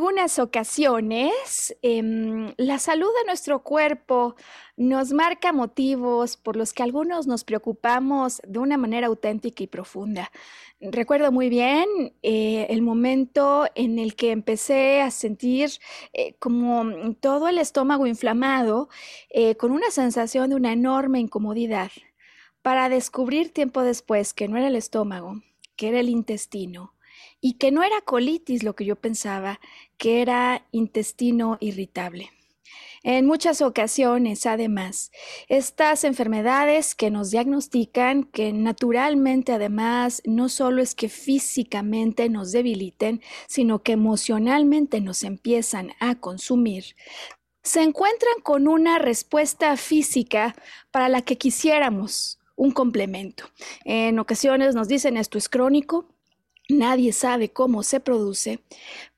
Algunas ocasiones, em, la salud de nuestro cuerpo nos marca motivos por los que algunos nos preocupamos de una manera auténtica y profunda. Recuerdo muy bien eh, el momento en el que empecé a sentir eh, como todo el estómago inflamado, eh, con una sensación de una enorme incomodidad, para descubrir tiempo después que no era el estómago, que era el intestino y que no era colitis lo que yo pensaba, que era intestino irritable. En muchas ocasiones, además, estas enfermedades que nos diagnostican, que naturalmente además no solo es que físicamente nos debiliten, sino que emocionalmente nos empiezan a consumir, se encuentran con una respuesta física para la que quisiéramos un complemento. En ocasiones nos dicen esto es crónico, Nadie sabe cómo se produce,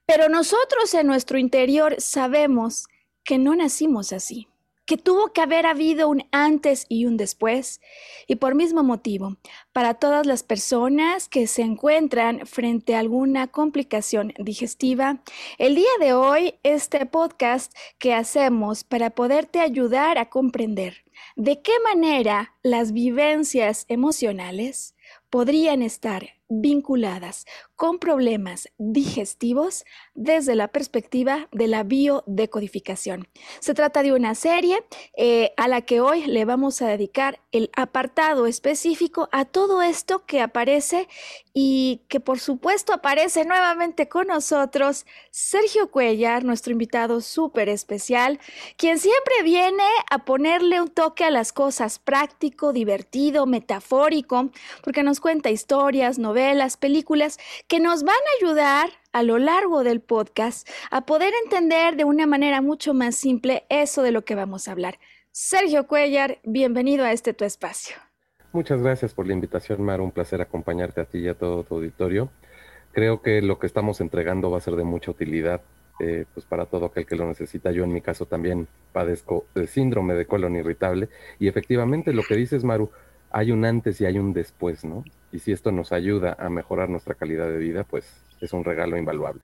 pero nosotros en nuestro interior sabemos que no nacimos así, que tuvo que haber habido un antes y un después, y por mismo motivo, para todas las personas que se encuentran frente a alguna complicación digestiva, el día de hoy este podcast que hacemos para poderte ayudar a comprender de qué manera las vivencias emocionales podrían estar vinculadas con problemas digestivos desde la perspectiva de la biodecodificación. Se trata de una serie eh, a la que hoy le vamos a dedicar el apartado específico a todo esto que aparece y que por supuesto aparece nuevamente con nosotros Sergio Cuellar, nuestro invitado súper especial, quien siempre viene a ponerle un toque a las cosas práctico, divertido, metafórico, porque nos cuenta historias, novelas, películas que nos van a ayudar a lo largo del podcast a poder entender de una manera mucho más simple eso de lo que vamos a hablar. Sergio Cuellar, bienvenido a este tu espacio. Muchas gracias por la invitación, Mar. Un placer acompañarte a ti y a todo tu auditorio. Creo que lo que estamos entregando va a ser de mucha utilidad eh, pues para todo aquel que lo necesita. Yo en mi caso también padezco de síndrome de colon irritable y efectivamente lo que dices, Maru, hay un antes y hay un después, ¿no? Y si esto nos ayuda a mejorar nuestra calidad de vida, pues es un regalo invaluable.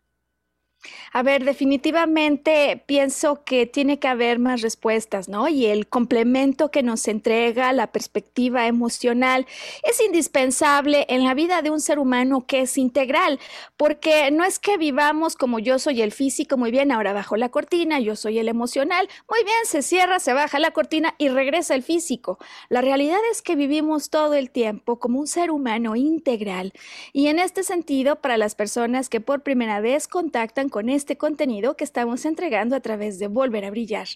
A ver, definitivamente pienso que tiene que haber más respuestas, ¿no? Y el complemento que nos entrega la perspectiva emocional es indispensable en la vida de un ser humano que es integral, porque no es que vivamos como yo soy el físico, muy bien, ahora bajo la cortina, yo soy el emocional, muy bien, se cierra, se baja la cortina y regresa el físico. La realidad es que vivimos todo el tiempo como un ser humano integral. Y en este sentido, para las personas que por primera vez contactan con este contenido que estamos entregando a través de Volver a Brillar.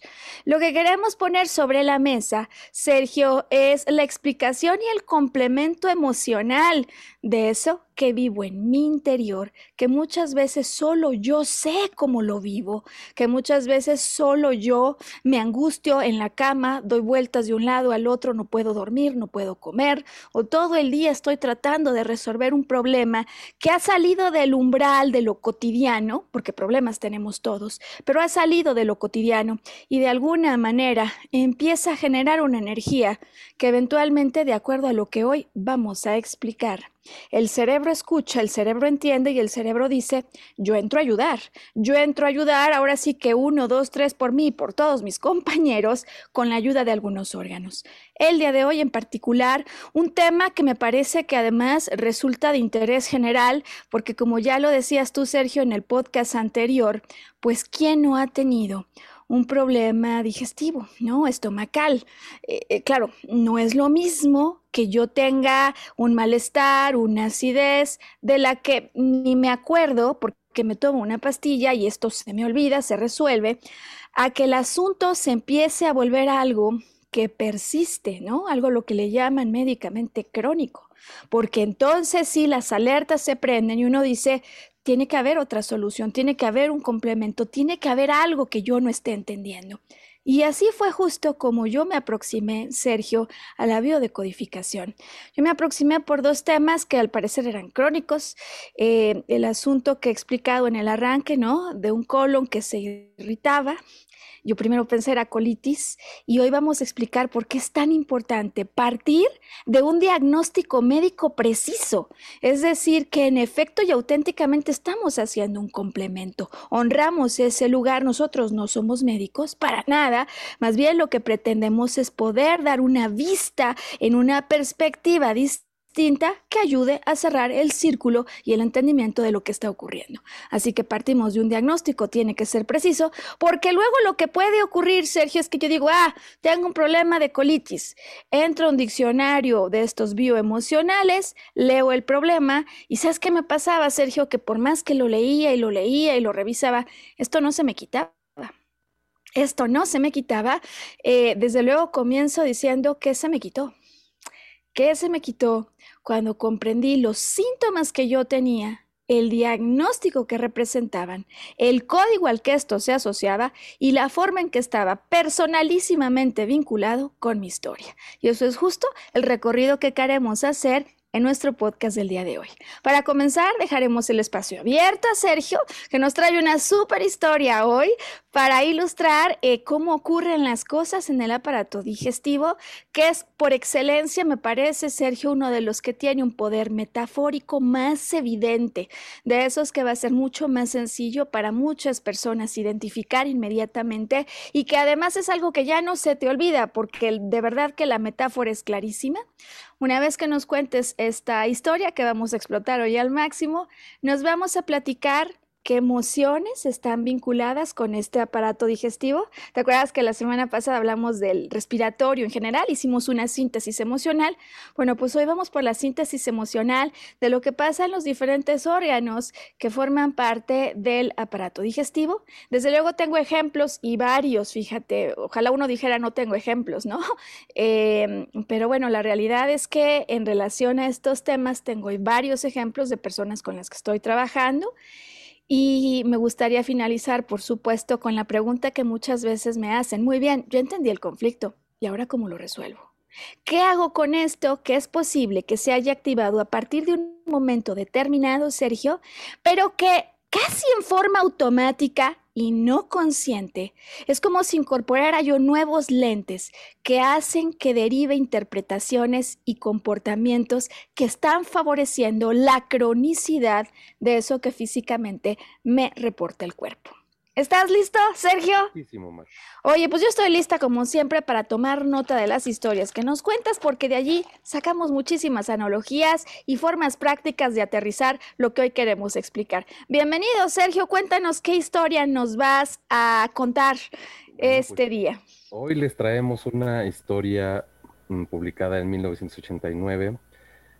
Lo que queremos poner sobre la mesa, Sergio, es la explicación y el complemento emocional de eso que vivo en mi interior, que muchas veces solo yo sé cómo lo vivo, que muchas veces solo yo me angustio en la cama, doy vueltas de un lado al otro, no puedo dormir, no puedo comer, o todo el día estoy tratando de resolver un problema que ha salido del umbral de lo cotidiano, porque problemas tenemos todos, pero ha salido de lo cotidiano y de alguna manera empieza a generar una energía que eventualmente, de acuerdo a lo que hoy vamos a explicar, El cerebro escucha, el cerebro entiende y el cerebro dice, yo entro a ayudar, yo entro a ayudar, ahora sí que uno, dos, tres por mí y por todos mis compañeros con la ayuda de algunos órganos. El día de hoy en particular, un tema que me parece que además resulta de interés general, porque como ya lo decías tú, Sergio, en el podcast anterior, pues ¿quién no ha tenido un problema digestivo, ¿no? Estomacal. Eh, eh, claro, no es lo mismo que yo tenga un malestar, una acidez, de la que ni me acuerdo porque me tomo una pastilla y esto se me olvida, se resuelve, a que el asunto se empiece a volver algo que persiste, ¿no? Algo lo que le llaman médicamente crónico. Porque entonces sí, las alertas se prenden y uno dice, tiene que haber otra solución, tiene que haber un complemento, tiene que haber algo que yo no esté entendiendo. Y así fue justo como yo me aproximé, Sergio, a la biodecodificación. Yo me aproximé por dos temas que al parecer eran crónicos. Eh, el asunto que he explicado en el arranque, ¿no? De un colon que se irritaba yo primero pensé era colitis y hoy vamos a explicar por qué es tan importante partir de un diagnóstico médico preciso. Es decir, que en efecto y auténticamente estamos haciendo un complemento. Honramos ese lugar. Nosotros no somos médicos para nada. Más bien lo que pretendemos es poder dar una vista en una perspectiva distinta que ayude a cerrar el círculo y el entendimiento de lo que está ocurriendo. Así que partimos de un diagnóstico, tiene que ser preciso, porque luego lo que puede ocurrir, Sergio, es que yo digo, ah, tengo un problema de colitis, entro a un diccionario de estos bioemocionales, leo el problema y ¿sabes qué me pasaba, Sergio? Que por más que lo leía y lo leía y lo revisaba, esto no se me quitaba. Esto no se me quitaba. Eh, desde luego comienzo diciendo que se me quitó. ¿Qué se me quitó? Cuando comprendí los síntomas que yo tenía, el diagnóstico que representaban, el código al que esto se asociaba y la forma en que estaba personalísimamente vinculado con mi historia. Y eso es justo el recorrido que queremos hacer en nuestro podcast del día de hoy. Para comenzar, dejaremos el espacio abierto a Sergio, que nos trae una súper historia hoy para ilustrar eh, cómo ocurren las cosas en el aparato digestivo, que es por excelencia, me parece, Sergio, uno de los que tiene un poder metafórico más evidente, de esos que va a ser mucho más sencillo para muchas personas identificar inmediatamente y que además es algo que ya no se te olvida, porque de verdad que la metáfora es clarísima. Una vez que nos cuentes esta historia que vamos a explotar hoy al máximo, nos vamos a platicar qué emociones están vinculadas con este aparato digestivo. ¿Te acuerdas que la semana pasada hablamos del respiratorio en general? Hicimos una síntesis emocional. Bueno, pues hoy vamos por la síntesis emocional de lo que pasa en los diferentes órganos que forman parte del aparato digestivo. Desde luego tengo ejemplos y varios, fíjate, ojalá uno dijera no tengo ejemplos, ¿no? Em, pero bueno, la realidad es que en relación a estos temas tengo varios ejemplos de personas con las que estoy trabajando. Y me gustaría finalizar, por supuesto, con la pregunta que muchas veces me hacen. Muy bien, yo entendí el conflicto. ¿Y ahora cómo lo resuelvo? ¿Qué hago con esto que es posible que se haya activado a partir de un momento determinado, Sergio, pero que casi en forma automática y no consciente, es como si incorporara yo nuevos lentes que hacen que derive interpretaciones y comportamientos que están favoreciendo la cronicidad de eso que físicamente me reporta el cuerpo. ¿Estás listo, Sergio? Oye, pues yo estoy lista como siempre para tomar nota de las historias que nos cuentas porque de allí sacamos muchísimas analogías y formas prácticas de aterrizar lo que hoy queremos explicar. Bienvenido, Sergio, cuéntanos qué historia nos vas a contar pues, este día. Hoy les traemos una historia mm, publicada en 1989.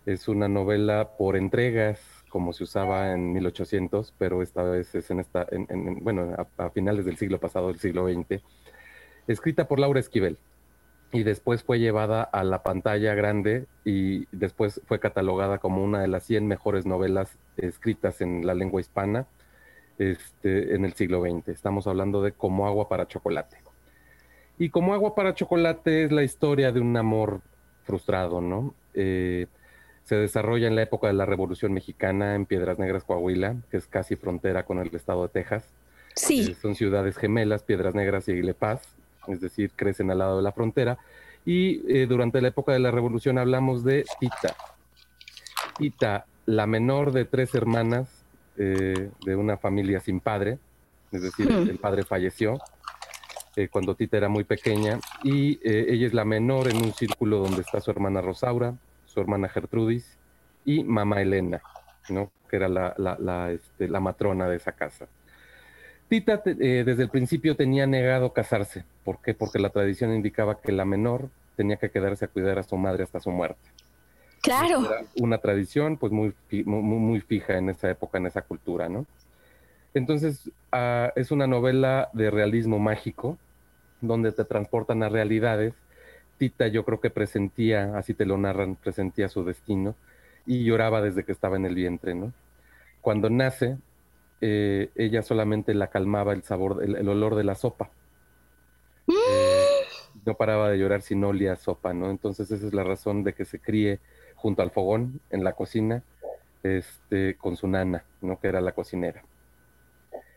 Es una novela por entregas como se usaba en 1800, pero esta vez es en esta, en, bueno, a, finales del siglo pasado, del siglo XX, escrita por Laura Esquivel. Y después fue llevada a la pantalla grande y después fue catalogada como una de las 100 mejores novelas escritas en la lengua hispana este, en el siglo XX. Estamos hablando de Como agua para chocolate. Y Como agua para chocolate es la historia de un amor frustrado, ¿no? Eh, se desarrolla en la época de la Revolución Mexicana en Piedras Negras, Coahuila, que es casi frontera con el estado de Texas. Sí. Eh, son ciudades gemelas, Piedras Negras y Aguile Paz, es decir, crecen al lado de la frontera. Y eh, durante la época de la Revolución hablamos de Tita. Tita, la menor de tres hermanas eh, de una familia sin padre, es decir, Mm. el padre falleció eh, cuando Tita era muy pequeña y eh, ella es la menor en un círculo donde está su hermana Rosaura, su hermana Gertrudis y mamá Elena, ¿no? que era la, la- la, este, la matrona de esa casa. Tita eh, desde el principio tenía negado casarse. ¿Por qué? Porque la tradición indicaba que la menor tenía que quedarse a cuidar a su madre hasta su muerte. Claro. Era una tradición pues muy, muy, muy fija en esa época, en esa cultura, ¿no? Entonces, ah, es una novela de realismo mágico, donde te transportan a realidades. Tita yo creo que presentía, así te lo narran, presentía su destino y lloraba desde que estaba en el vientre, ¿no? Cuando nace, eh, ella solamente la calmaba el sabor, el, olor de la sopa. Eh, no paraba de llorar si no olía sopa, ¿no? Entonces esa es la razón de que se críe junto al fogón en la cocina, este, con su nana, ¿no? Que era la cocinera.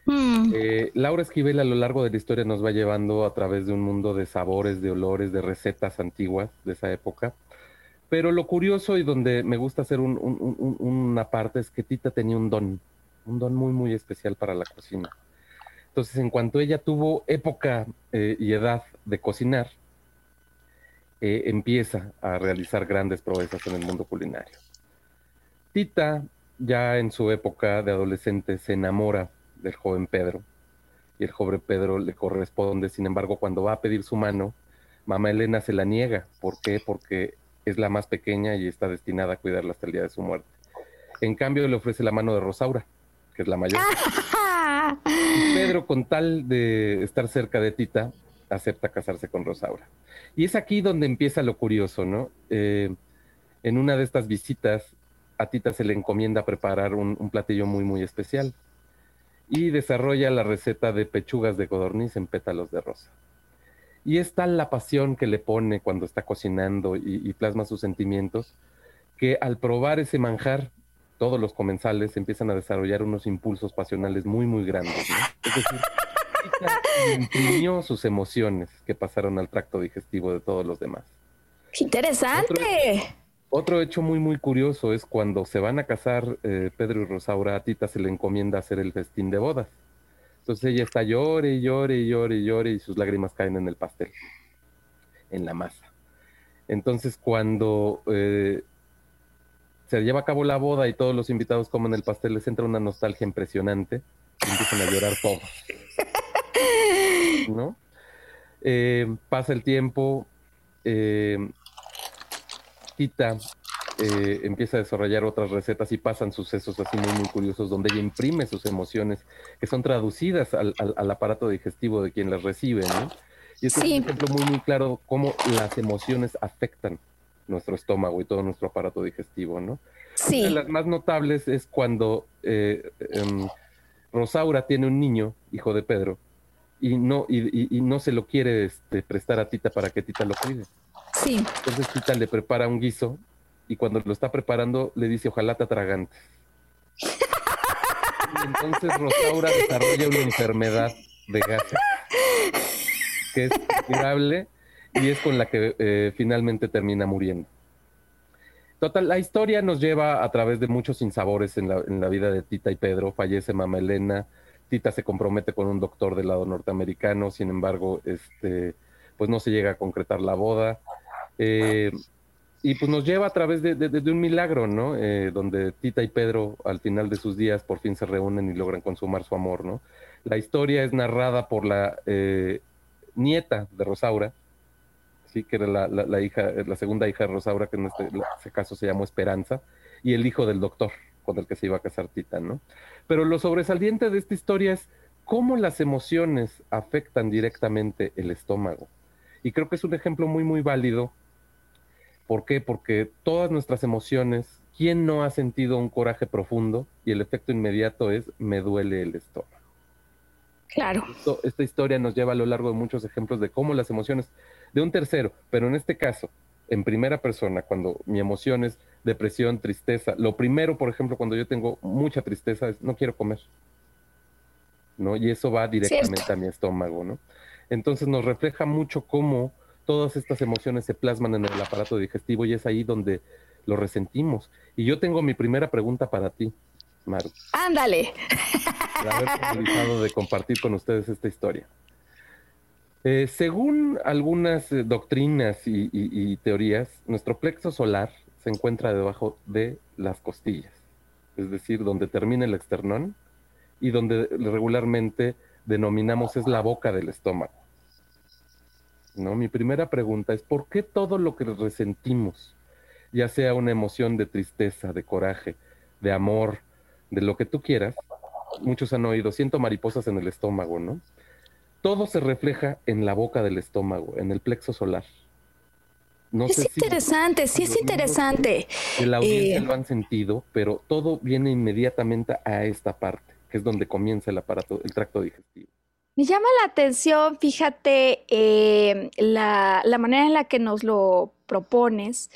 Mm. Eh, Laura Esquivel a lo largo de la historia nos va llevando a través de un mundo de sabores, de olores, de recetas antiguas de esa época. Pero lo curioso y donde me gusta hacer un- un- un- una parte es que Tita tenía un don, un don muy, muy especial para la cocina. Entonces, en cuanto ella tuvo época eh, y edad de cocinar, eh, empieza a realizar grandes proezas en el mundo culinario. Tita, ya en su época de adolescente, se enamora del joven Pedro y el joven Pedro le corresponde. Sin embargo, cuando va a pedir su mano, mamá Elena se la niega. ¿Por qué? Porque es la más pequeña y está destinada a cuidarla hasta el día de su muerte. En cambio, le ofrece la mano de Rosaura, que es la mayor. Y Pedro, con tal de estar cerca de Tita, acepta casarse con Rosaura. Y es aquí donde empieza lo curioso, ¿no? Eh, en una de estas visitas, a Tita se le encomienda preparar un, un platillo muy, muy especial y desarrolla la receta de pechugas de codorniz en pétalos de rosa. Y es tal la pasión que le pone cuando está cocinando y, y plasma sus sentimientos, que al probar ese manjar, todos los comensales empiezan a desarrollar unos impulsos pasionales muy, muy grandes. ¿no? Es decir, imprimió sus emociones que pasaron al tracto digestivo de todos los demás. ¡Qué interesante! Otro hecho muy, muy curioso es cuando se van a casar eh, Pedro y Rosaura, a Tita se le encomienda hacer el festín de bodas. Entonces ella está llore y llore y llore y llore y sus lágrimas caen en el pastel, en la masa. Entonces cuando eh, se lleva a cabo la boda y todos los invitados comen el pastel, les entra una nostalgia impresionante y empiezan a llorar todos. ¿No? Eh, pasa el tiempo, Tita eh, empieza a desarrollar otras recetas y pasan sucesos así muy, muy curiosos donde ella imprime sus emociones que son traducidas al, al- al aparato digestivo de quien las recibe, ¿no? Y Sí. es un ejemplo muy, muy claro cómo las emociones afectan nuestro estómago y todo nuestro aparato digestivo, ¿no? Una de las más notables es cuando eh, em, Rosaura tiene un niño, hijo de Pedro, y no, y, y- y no se lo quiere este, prestar a Tita para que Tita lo cuide. Entonces Tita le prepara un guiso y cuando lo está preparando le dice, ojalá te atragantes. Y entonces Rosaura desarrolla una enfermedad de gases que es curable y es con la que eh, finalmente termina muriendo. Total, la historia nos lleva a través de muchos sinsabores en la, en la vida de Tita y Pedro. Fallece mamá Elena, Tita se compromete con un doctor del lado norteamericano, sin embargo, este, pues no se llega a concretar la boda. Eh, y pues nos lleva a través de, un milagro, ¿no? Eh, donde Tita y Pedro al final de sus días por fin se reúnen y logran consumar su amor, ¿no? La historia es narrada por la eh, nieta de Rosaura, sí, que era la hija, la segunda hija de Rosaura, que en este, en este caso se llamó Esperanza, y el hijo del doctor con el que se iba a casar Tita, ¿no? Pero lo sobresaliente de esta historia es cómo las emociones afectan directamente el estómago. Y creo que es un ejemplo muy, muy válido. ¿Por qué? Porque todas nuestras emociones, ¿quién no ha sentido un coraje profundo? Y el efecto inmediato es, me duele el estómago. Claro. Esto- esta historia nos lleva a lo largo de muchos ejemplos de cómo las emociones de un tercero, pero en este caso, en primera persona, cuando mi emoción es depresión, tristeza, lo primero, por ejemplo, cuando yo tengo mucha tristeza es no quiero comer. ¿No? Y eso va directamente Cierto. a mi estómago, ¿no? Entonces nos refleja mucho cómo todas estas emociones se plasman en el aparato digestivo y es ahí donde lo resentimos. Y yo tengo mi primera pregunta para ti, Maru. Ándale. De haber finalizado de compartir con ustedes esta historia. Eh, según algunas eh, doctrinas y, teorías, nuestro plexo solar se encuentra debajo de las costillas, es decir, donde termina el esternón y donde regularmente denominamos es la boca del estómago. ¿No? Mi primera pregunta es, ¿por qué todo lo que resentimos, ya sea una emoción de tristeza, de coraje, de amor, de lo que tú quieras, muchos han oído, siento mariposas en el estómago, ¿no? todo se refleja en la boca del estómago, en el plexo solar. es interesante, sí es interesante. El audiencia eh, lo han sentido, pero todo viene inmediatamente a esta parte, que es donde comienza el aparato, el tracto digestivo. Me llama la atención, fíjate, eh, la, la manera en la que nos lo propones,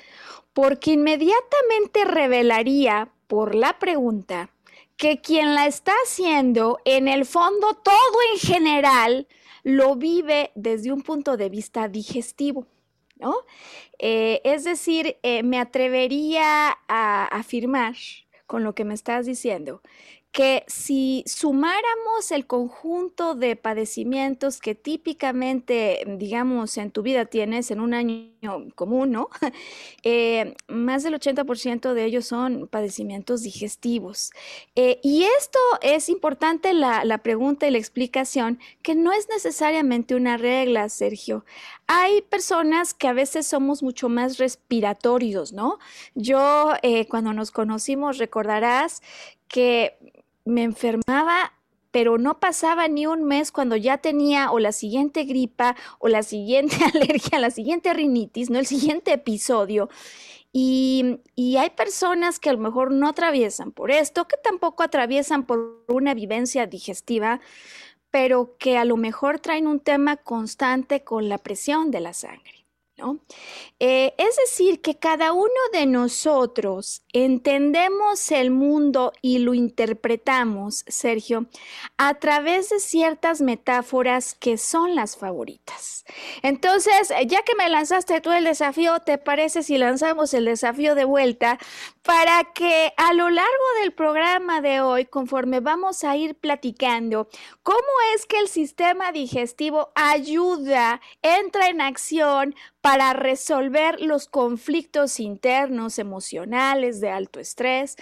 porque inmediatamente revelaría por la pregunta que quien la está haciendo, en el fondo, todo en general, lo vive desde un punto de vista digestivo. ¿no? Eh, es decir, eh, me atrevería a afirmar con lo que me estás diciendo que si sumáramos el conjunto de padecimientos que típicamente, digamos, en tu vida tienes en un año común, ¿no? Eh, más del 80% de ellos son padecimientos digestivos. Eh, y esto es importante la, la pregunta y la explicación, que no es necesariamente una regla, Sergio. Hay personas que a veces somos mucho más respiratorios, ¿no? Yo, eh, cuando nos conocimos, recordarás que me enfermaba pero no pasaba ni un mes cuando ya tenía o la siguiente gripa o la siguiente alergia, la siguiente rinitis, ¿no? El siguiente episodio. Y, y, hay personas que a lo mejor no atraviesan por esto, que tampoco atraviesan por una vivencia digestiva, pero que a lo mejor traen un tema constante con la presión de la sangre. Eh, es decir, que cada uno de nosotros entendemos el mundo y lo interpretamos, Sergio, a través de ciertas metáforas que son las favoritas. Entonces, ya que me lanzaste tú el desafío, ¿te parece si lanzamos el desafío de vuelta para que a lo largo del programa de hoy, conforme vamos a ir platicando, cómo es que el sistema digestivo ayuda, entra en acción para resolver los conflictos internos, emocionales, de alto estrés,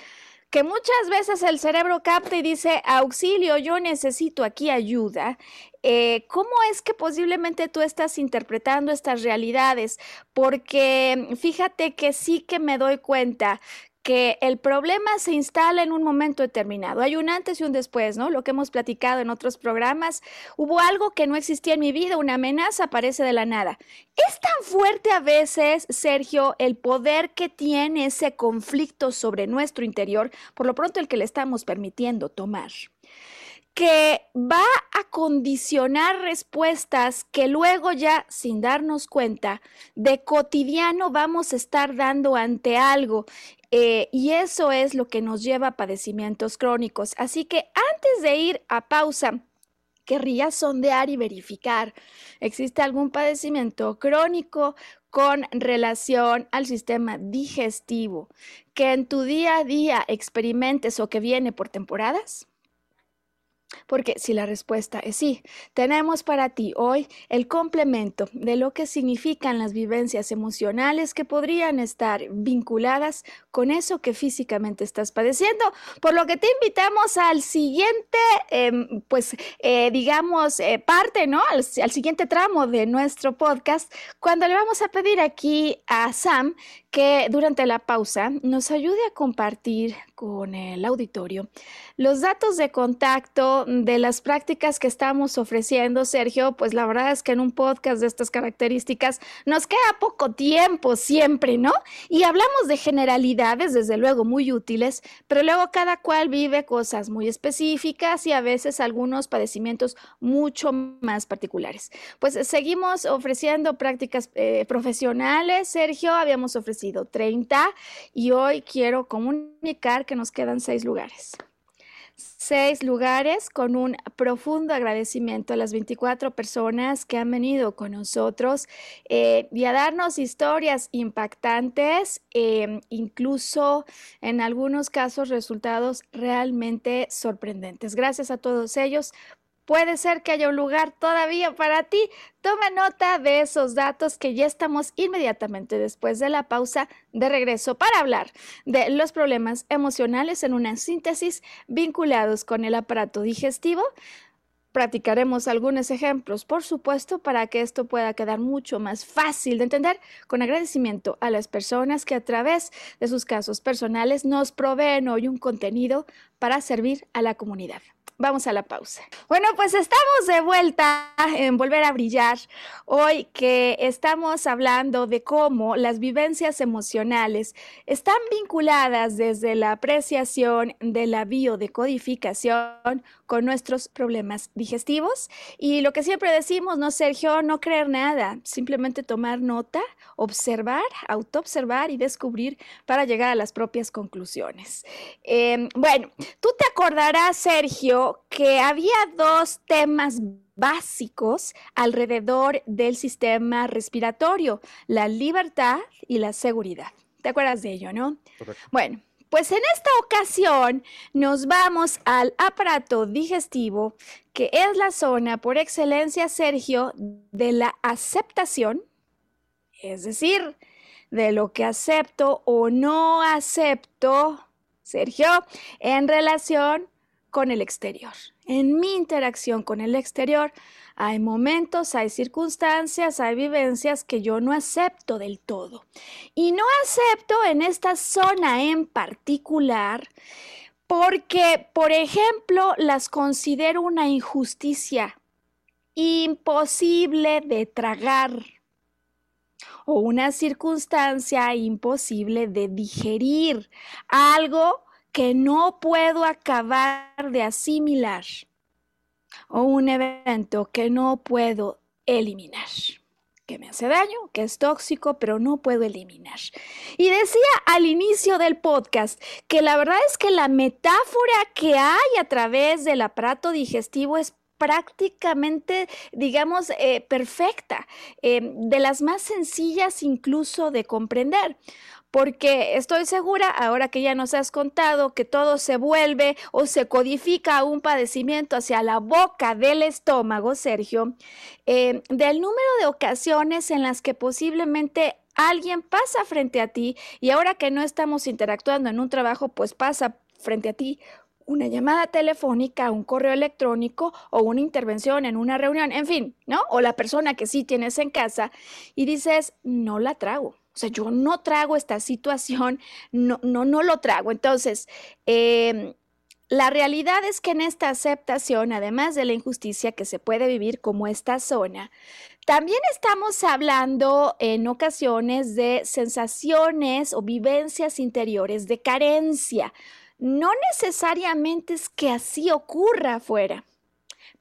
que muchas veces el cerebro capta y dice, auxilio, yo necesito aquí ayuda. Eh, ¿Cómo es que posiblemente tú estás interpretando estas realidades? Porque fíjate que sí que me doy cuenta que el problema se instala en un momento determinado. Hay un antes y un después, ¿no? Lo que hemos platicado en otros programas. Hubo algo que no existía en mi vida, una amenaza aparece de la nada. Es tan fuerte a veces, Sergio, el poder que tiene ese conflicto sobre nuestro interior, por lo pronto el que le estamos permitiendo tomar que va a condicionar respuestas que luego ya, sin darnos cuenta, de cotidiano vamos a estar dando ante algo. Eh, y eso es lo que nos lleva a padecimientos crónicos. Así que antes de ir a pausa, querría sondear y verificar, ¿existe algún padecimiento crónico con relación al sistema digestivo que en tu día a día experimentes o que viene por temporadas? Porque si la respuesta es sí, tenemos para ti hoy el complemento de lo que significan las vivencias emocionales que podrían estar vinculadas con eso que físicamente estás padeciendo, por lo que te invitamos al siguiente, em, pues eh, digamos, eh, parte, ¿no? Al, al siguiente tramo de nuestro podcast, cuando le vamos a pedir aquí a Sam que durante la pausa nos ayude a compartir con el auditorio los datos de contacto de las prácticas que estamos ofreciendo, Sergio, pues la verdad es que en un podcast de estas características nos queda poco tiempo siempre, ¿no? Y hablamos de generalidades, desde luego muy útiles, pero luego cada cual vive cosas muy específicas y a veces algunos padecimientos mucho más particulares. Pues seguimos ofreciendo prácticas eh, profesionales, Sergio, habíamos ofrecido 30 y hoy quiero comunicar que nos quedan seis lugares. seis lugares con un profundo agradecimiento a las 24 personas que han venido con nosotros eh, y a darnos historias impactantes, em, incluso en algunos casos resultados realmente sorprendentes. Gracias a todos ellos Puede ser que haya un lugar todavía para ti. Toma nota de esos datos que ya estamos inmediatamente después de la pausa de regreso para hablar de los problemas emocionales en una síntesis vinculados con el aparato digestivo. Practicaremos algunos ejemplos, por supuesto, para que esto pueda quedar mucho más fácil de entender, con agradecimiento a las personas que a través de sus casos personales nos proveen hoy un contenido para servir a la comunidad. Vamos a la pausa. Bueno, pues estamos de vuelta en Volver a Brillar. Hoy que estamos hablando de cómo las vivencias emocionales están vinculadas desde la apreciación de la biodecodificación con nuestros problemas digestivos. Y lo que siempre decimos, ¿no, Sergio? No creer nada, simplemente tomar nota, observar, autoobservar y descubrir para llegar a las propias conclusiones. Em, bueno, tú te acordarás, Sergio, que había dos temas básicos alrededor del sistema respiratorio, la libertad y la seguridad. ¿Te acuerdas de ello, no? Bueno, pues en esta ocasión nos vamos al aparato digestivo, que es la zona por excelencia, Sergio, de la aceptación, es decir, de lo que acepto o no acepto, Sergio, en relación con el exterior. En mi interacción con el exterior hay momentos, hay circunstancias, hay vivencias que yo no acepto del todo. Y no acepto en esta zona en particular porque, por ejemplo, las considero una injusticia imposible de tragar o una circunstancia imposible de digerir, algo que no puedo acabar de asimilar o un evento que no puedo eliminar, que me hace daño, que es tóxico, pero no puedo eliminar. Y decía al inicio del podcast que la verdad es que la metáfora que hay a través del aparato digestivo es prácticamente, digamos, eh, perfecta, eh, de las más sencillas incluso de comprender porque estoy segura, ahora que ya nos has contado que todo se vuelve o se codifica un padecimiento hacia la boca del estómago, Sergio, eh, del número de ocasiones en las que posiblemente alguien pasa frente a ti y ahora que no estamos interactuando en un trabajo, pues pasa frente a ti una llamada telefónica, un correo electrónico o una intervención en una reunión, en fin, ¿no? O la persona que sí tienes en casa y dices, no la trago o sea, yo no trago esta situación, no, no, no lo trago. Entonces, em, la realidad es que en esta aceptación, además de la injusticia que se puede vivir como esta zona, también estamos hablando en ocasiones de sensaciones o vivencias interiores de carencia. No necesariamente es que así ocurra afuera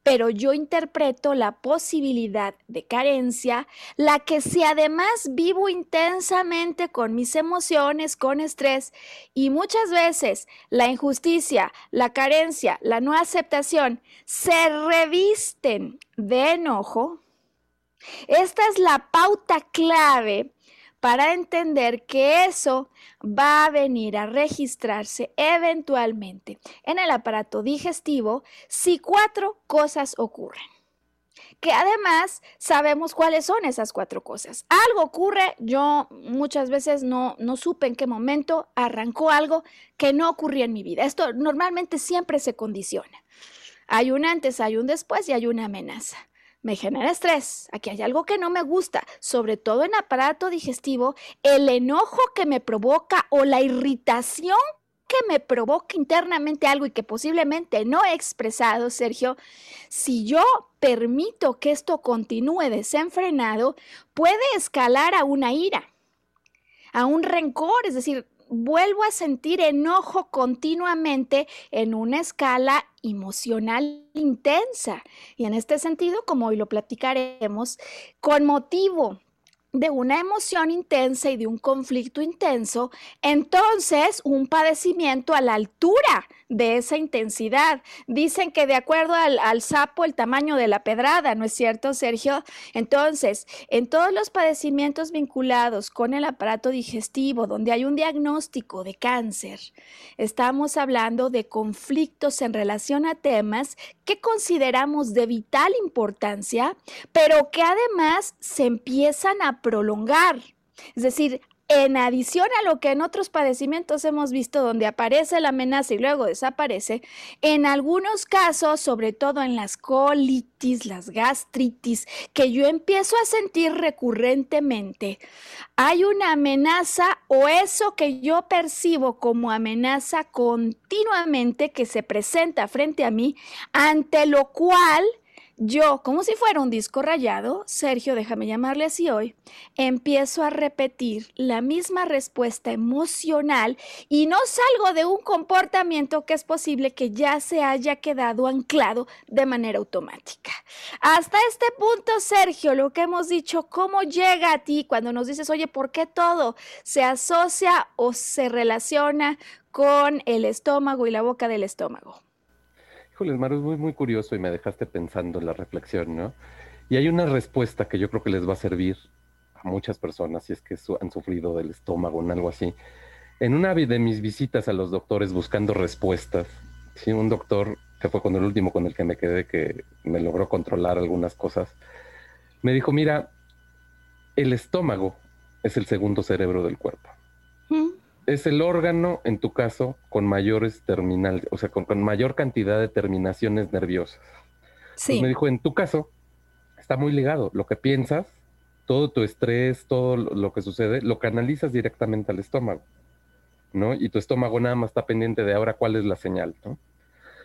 pero yo interpreto la posibilidad de carencia, la que si además vivo intensamente con mis emociones, con estrés, y muchas veces la injusticia, la carencia, la no aceptación se revisten de enojo, esta es la pauta clave para entender que eso va a venir a registrarse eventualmente en el aparato digestivo si cuatro cosas ocurren. Que además sabemos cuáles son esas cuatro cosas. Algo ocurre, yo muchas veces no, no supe en qué momento arrancó algo que no ocurría en mi vida. Esto normalmente siempre se condiciona. Hay un antes, hay un después y hay una amenaza me genera estrés, aquí hay algo que no me gusta, sobre todo en aparato digestivo, el enojo que me provoca o la irritación que me provoca internamente algo y que posiblemente no he expresado, Sergio, si yo permito que esto continúe desenfrenado, puede escalar a una ira, a un rencor, es decir, vuelvo a sentir enojo continuamente en una escala emocional intensa. Y en este sentido, como hoy lo platicaremos, con motivo de una emoción intensa y de un conflicto intenso, entonces un padecimiento a la altura de esa intensidad. Dicen que de acuerdo al, sapo, el tamaño de la pedrada, ¿no es cierto, Sergio? Entonces, en todos los padecimientos vinculados con el aparato digestivo, donde hay un diagnóstico de cáncer, estamos hablando de conflictos en relación a temas que consideramos de vital importancia, pero que además se empiezan a prolongar. Es decir, en adición a lo que en otros padecimientos hemos visto donde aparece la amenaza y luego desaparece, en algunos casos, sobre todo en las colitis, las gastritis, que yo empiezo a sentir recurrentemente, hay una amenaza o eso que yo percibo como amenaza continuamente que se presenta frente a mí, ante lo cual yo, como si fuera un disco rayado, Sergio, déjame llamarle así hoy, empiezo a repetir la misma respuesta emocional y no salgo de un comportamiento que es posible que ya se haya quedado anclado de manera automática. Hasta este punto, Sergio, lo que hemos dicho, ¿cómo llega a ti cuando nos dices, oye, ¿por qué todo se asocia o se relaciona con el estómago y la boca del estómago? Híjole, Maru, es muy, muy curioso y me dejaste pensando en la reflexión, ¿no? Y hay una respuesta que yo creo que les va a servir a muchas personas si es que han sufrido del estómago en algo así. En una de mis visitas a los doctores buscando respuestas, un doctor que fue con el último con el que me quedé, que me logró controlar algunas cosas, me dijo, mira, el estómago es el segundo cerebro del cuerpo. Es el órgano, en tu caso, con mayores terminales, o sea, con, mayor cantidad de terminaciones nerviosas. Sí. me dijo, en tu caso, está muy ligado. Lo que piensas, todo tu estrés, todo lo que sucede, lo canalizas directamente al estómago, ¿no? Y tu estómago nada más está pendiente de ahora cuál es la señal, ¿no?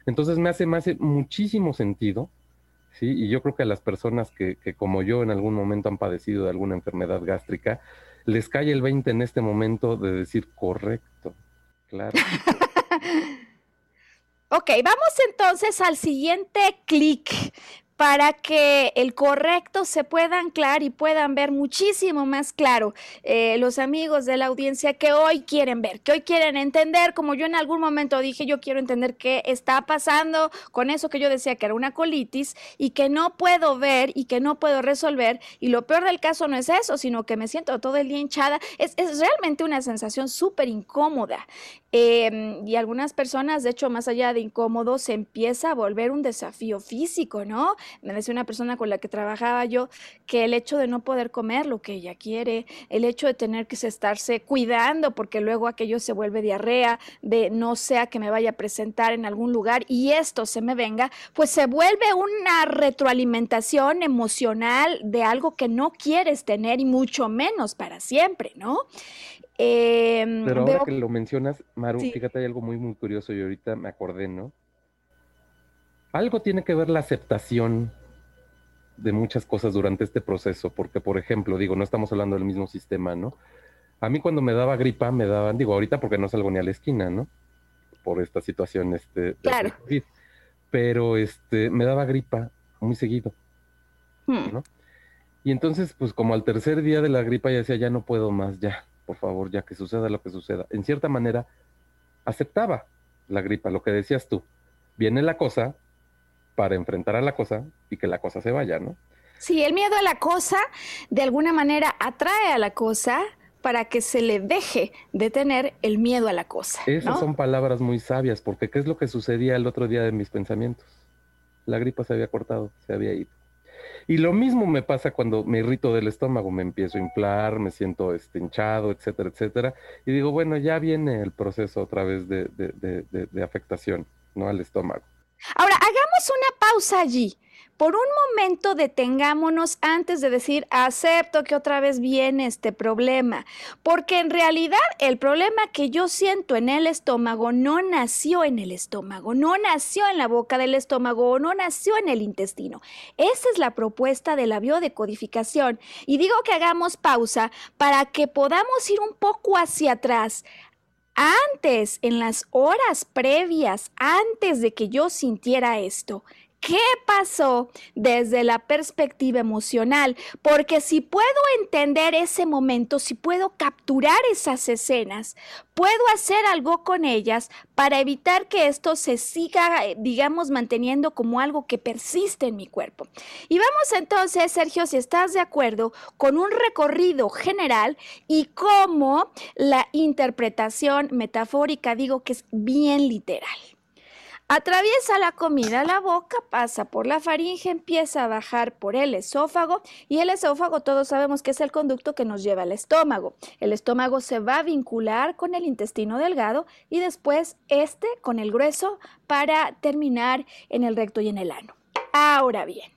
Entonces me hace, me hace muchísimo sentido, ¿sí? Y yo creo que a las personas que, que como yo en algún momento han padecido de alguna enfermedad gástrica, les cae el 20 en este momento de decir correcto. Claro. ok, vamos entonces al siguiente clic para que el correcto se pueda anclar y puedan ver muchísimo más claro eh, los amigos de la audiencia que hoy quieren ver, que hoy quieren entender, como yo en algún momento dije, yo quiero entender qué está pasando con eso que yo decía que era una colitis y que no puedo ver y que no puedo resolver. Y lo peor del caso no es eso, sino que me siento todo el día hinchada. Es, realmente una sensación súper incómoda. Em, y algunas personas, de hecho, más allá de incómodo, se empieza a volver un desafío físico, ¿no? Me decía una persona con la que trabajaba yo que el hecho de no poder comer lo que ella quiere, el hecho de tener que estarse cuidando porque luego aquello se vuelve diarrea, de no sea que me vaya a presentar en algún lugar y esto se me venga, pues se vuelve una retroalimentación emocional de algo que no quieres tener y mucho menos para siempre, ¿no? Em, Pero ahora que lo mencionas, Maru, fíjate, hay algo muy, muy curioso y ahorita me acordé, ¿no? Algo tiene que ver la aceptación de muchas cosas durante este proceso, porque, por ejemplo, digo, no estamos hablando del mismo sistema, ¿no? A mí cuando me daba gripa, me daban, digo, ahorita porque no salgo ni a la esquina, ¿no? Por esta situación, este, claro. Pero, este, me daba gripa muy seguido, hmm. ¿no? Y entonces, pues como al tercer día de la gripa ya decía, ya no puedo más, ya, por favor, ya que suceda lo que suceda. En cierta manera, aceptaba la gripa, lo que decías tú. Viene la cosa para enfrentar a la cosa y que la cosa se vaya, ¿no? Sí, el miedo a la cosa de alguna manera atrae a la cosa para que se le deje de tener el miedo a la cosa. Esas son palabras muy sabias, porque ¿qué es lo que sucedía el otro día de mis pensamientos? La gripa se había cortado, se había ido. Y lo mismo me pasa cuando me irrito del estómago, me empiezo a inflar, me siento este, hinchado, etcétera, etcétera. Y digo, bueno, ya viene el proceso otra vez de, de afectación, ¿no? Al estómago. Ahora, una pausa allí. Por un momento detengámonos antes de decir, acepto que otra vez viene este problema, porque en realidad el problema que yo siento en el estómago no nació en el estómago, no nació en la boca del estómago o no nació en el intestino. Esa es la propuesta de la biodecodificación. Y digo que hagamos pausa para que podamos ir un poco hacia atrás antes, en las horas previas, antes de que yo sintiera esto, qué pasó desde la perspectiva emocional, porque si puedo entender ese momento, si puedo capturar esas escenas, puedo hacer algo con ellas para evitar que esto se siga, digamos, manteniendo como algo que persiste en mi cuerpo. Y vamos entonces, Sergio, si estás de acuerdo, con un recorrido general y cómo la interpretación metafórica, digo que es bien literal. Atraviesa la comida a la boca, pasa por la faringe, empieza a bajar por el esófago y el esófago todos sabemos que es el conducto que nos lleva al estómago. El estómago se va a vincular con el intestino delgado y después este con el grueso para terminar en el recto y en el ano. Ahora bien,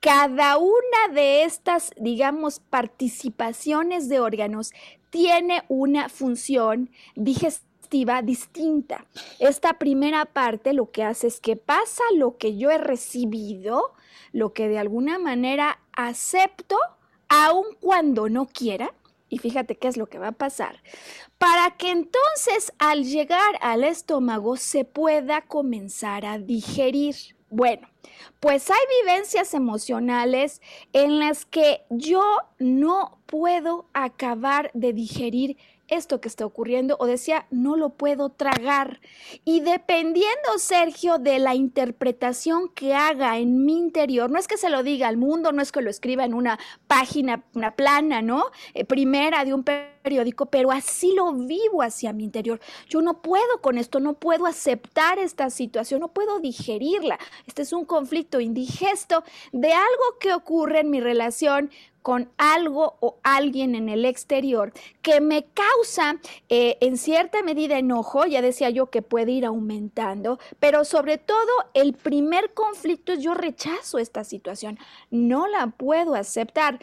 cada una de estas, digamos, participaciones de órganos tiene una función digestiva distinta. Esta primera parte lo que hace es que pasa lo que yo he recibido, lo que de alguna manera acepto, aun cuando no quiera, y fíjate qué es lo que va a pasar, para que entonces al llegar al estómago se pueda comenzar a digerir. Bueno, pues hay vivencias emocionales en las que yo no puedo acabar de digerir esto que está ocurriendo o decía, no lo puedo tragar. Y dependiendo, Sergio, de la interpretación que haga en mi interior, no es que se lo diga al mundo, no es que lo escriba en una página, una plana, ¿no? Eh, primera de un periódico, pero así lo vivo hacia mi interior. Yo no puedo con esto, no puedo aceptar esta situación, no puedo digerirla. Este es un conflicto indigesto de algo que ocurre en mi relación con algo o alguien en el exterior que me causa eh, en cierta medida enojo, ya decía yo que puede ir aumentando, pero sobre todo el primer conflicto es yo rechazo esta situación, no la puedo aceptar.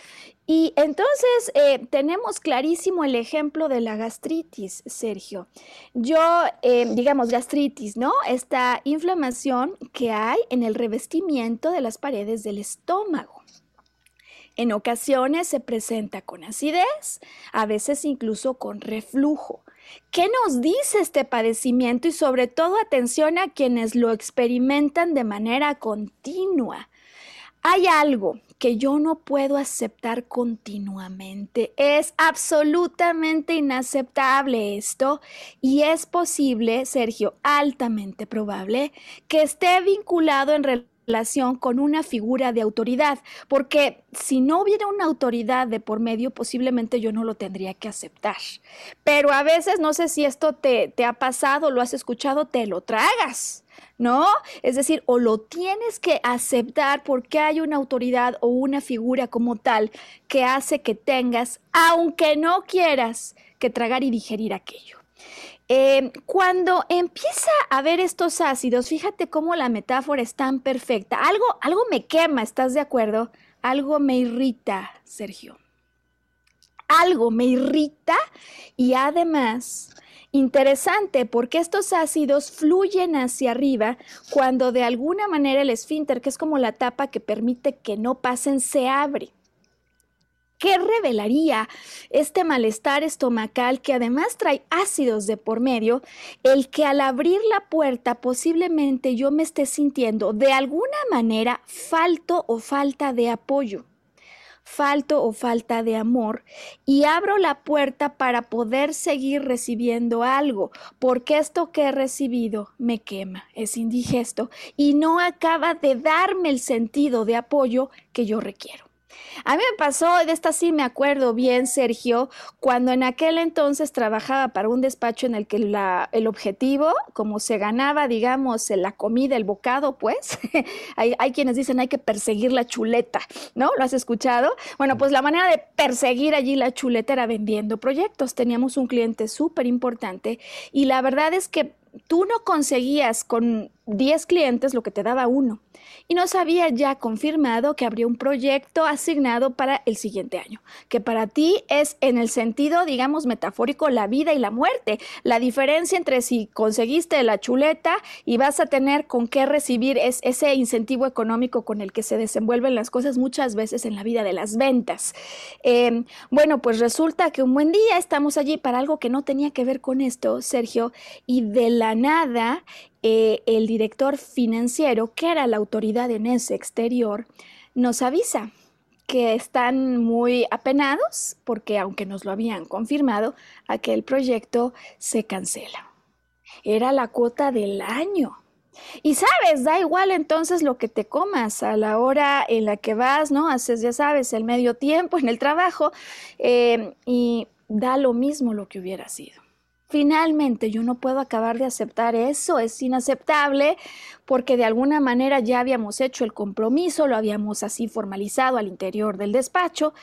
Y entonces eh, tenemos clarísimo el ejemplo de la gastritis, Sergio. Yo, eh, digamos, gastritis, ¿no? Esta inflamación que hay en el revestimiento de las paredes del estómago. En ocasiones se presenta con acidez, a veces incluso con reflujo. ¿Qué nos dice este padecimiento y sobre todo atención a quienes lo experimentan de manera continua? Hay algo que yo no puedo aceptar continuamente. Es absolutamente inaceptable esto y es posible, Sergio, altamente probable, que esté vinculado en relación relación con una figura de autoridad, porque si no hubiera una autoridad de por medio, posiblemente yo no lo tendría que aceptar. Pero a veces, no sé si esto te, te ha pasado, lo has escuchado, te lo tragas. ¿no? Es decir, o lo tienes que aceptar porque hay una autoridad o una figura como tal que hace que tengas, aunque no quieras, que tragar y digerir aquello. Em, cuando empieza a ver estos ácidos, fíjate cómo la metáfora es tan perfecta. Algo, algo me quema, ¿estás de acuerdo? Algo me irrita, Sergio. Algo me irrita y además, interesante, porque estos ácidos fluyen hacia arriba cuando de alguna manera el esfínter, que es como la tapa que permite que no pasen, se abre. ¿Qué revelaría este malestar estomacal que además trae ácidos de por medio? El que al abrir la puerta posiblemente yo me esté sintiendo de alguna manera falto o falta de apoyo falto o falta de amor y abro la puerta para poder seguir recibiendo algo, porque esto que he recibido me quema, es indigesto y no acaba de darme el sentido de apoyo que yo requiero. A mí me pasó, de esta sí me acuerdo bien, Sergio, cuando en aquel entonces trabajaba para un despacho en el que el objetivo, como se ganaba, digamos, la comida, el bocado, pues, hay, hay, quienes dicen hay que perseguir la chuleta, ¿no? ¿Lo has escuchado? Bueno, pues la manera de perseguir allí la chuleta era vendiendo proyectos. Teníamos un cliente súper importante y la verdad es que tú no conseguías con 10 clientes lo que te daba uno y nos había ya confirmado que habría un proyecto asignado para el siguiente año, que para ti es en el sentido, digamos, metafórico, la vida y la muerte. La diferencia entre si conseguiste la chuleta y vas a tener con qué recibir es ese incentivo económico con el que se desenvuelven las cosas muchas veces en la vida de las ventas. Em, bueno, pues resulta que un buen día estamos allí para algo que no tenía que ver con esto, Sergio, y de la nada eh, el director financiero, que era la autoridad en ese exterior, nos avisa que están muy apenados porque aunque nos lo habían confirmado, aquel proyecto se cancela. Era la cuota del año. Y sabes, da igual entonces lo que te comas a la hora en la que vas, ¿no? Haces, ya sabes, el medio tiempo en el trabajo eh, y da lo mismo lo que hubiera sido. Finalmente, yo no puedo acabar de aceptar eso, es inaceptable porque de alguna manera ya habíamos hecho el compromiso, lo habíamos así formalizado al interior del despacho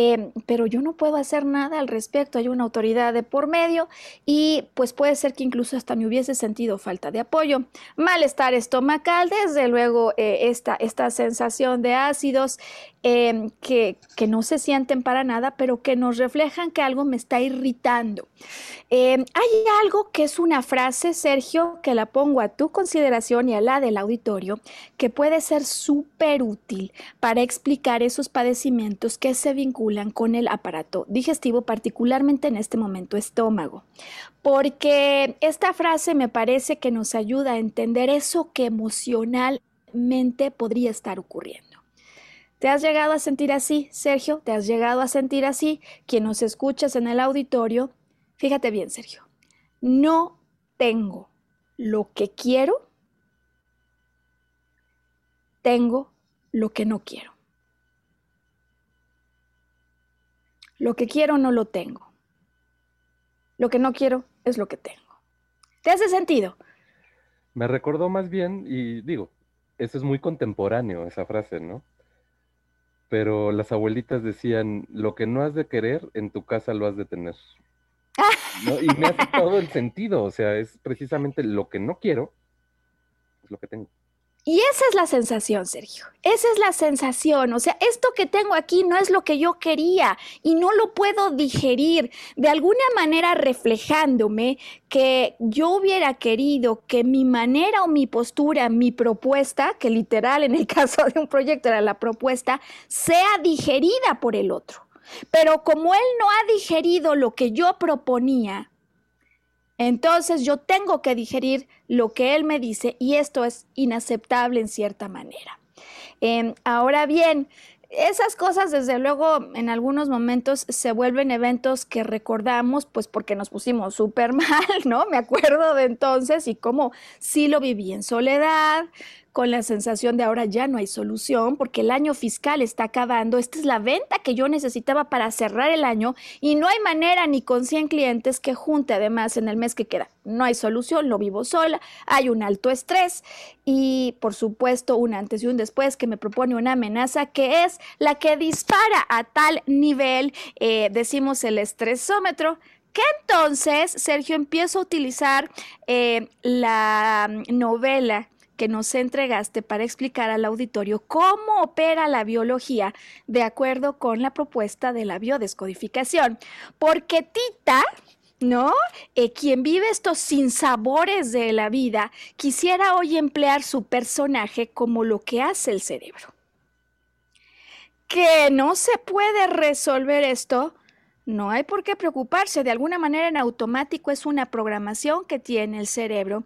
Em, pero yo no puedo hacer nada al respecto, hay una autoridad de por medio y pues puede ser que incluso hasta me hubiese sentido falta de apoyo. Malestar estomacal, desde luego eh, esta, esta sensación de ácidos em, que, que, no se sienten para nada, pero que nos reflejan que algo me está irritando. Em, hay algo que es una frase, Sergio, que la pongo a tu consideración y a la del auditorio, que puede ser súper útil para explicar esos padecimientos que se vinculan con el aparato digestivo, particularmente en este momento estómago. Porque esta frase me parece que nos ayuda a entender eso que emocionalmente podría estar ocurriendo. ¿Te has llegado a sentir así, Sergio? ¿Te has llegado a sentir así? Quien nos escuchas en el auditorio, fíjate bien, Sergio. No tengo lo que quiero, tengo lo que no quiero. Lo que quiero no lo tengo. Lo que no quiero es lo que tengo. ¿Te hace sentido? Me recordó más bien, y digo, eso es muy contemporáneo, esa frase, ¿no? Pero las abuelitas decían, lo que no has de querer, en tu casa lo has de tener. Y me hace todo el sentido, o sea, es precisamente lo que no quiero, es lo que tengo. Y esa es la sensación, Sergio. Esa es la sensación. O sea, esto que tengo aquí no es lo que yo quería y no lo puedo digerir. De alguna manera reflejándome que yo hubiera querido que mi manera o mi postura, mi propuesta, que literal en el caso de un proyecto era la propuesta, sea digerida por el otro. Pero como él no ha digerido lo que yo proponía, entonces yo tengo que digerir lo que él me dice y esto es inaceptable en cierta manera. Em, ahora bien, esas cosas, desde luego, en algunos momentos se vuelven eventos que recordamos, pues porque nos pusimos súper mal, ¿no? Me acuerdo de entonces y cómo sí lo viví en soledad, con la sensación de ahora ya no hay solución porque el año fiscal está acabando. Esta es la venta que yo necesitaba para cerrar el año y no hay manera ni con 100 clientes que junte además en el mes que queda. No hay solución, lo vivo sola, hay un alto estrés y por supuesto un antes y un después que me propone una amenaza que es la que dispara a tal nivel, eh, decimos el estresómetro, que entonces Sergio empieza a utilizar eh, la novela que nos entregaste para explicar al auditorio cómo opera la biología de acuerdo con la propuesta de la biodescodificación. Porque Tita, ¿no? Eh, quien vive estos sinsabores de la vida, quisiera hoy emplear su personaje como lo que hace el cerebro. Que no se puede resolver esto no hay por qué preocuparse, de alguna manera en automático es una programación que tiene el cerebro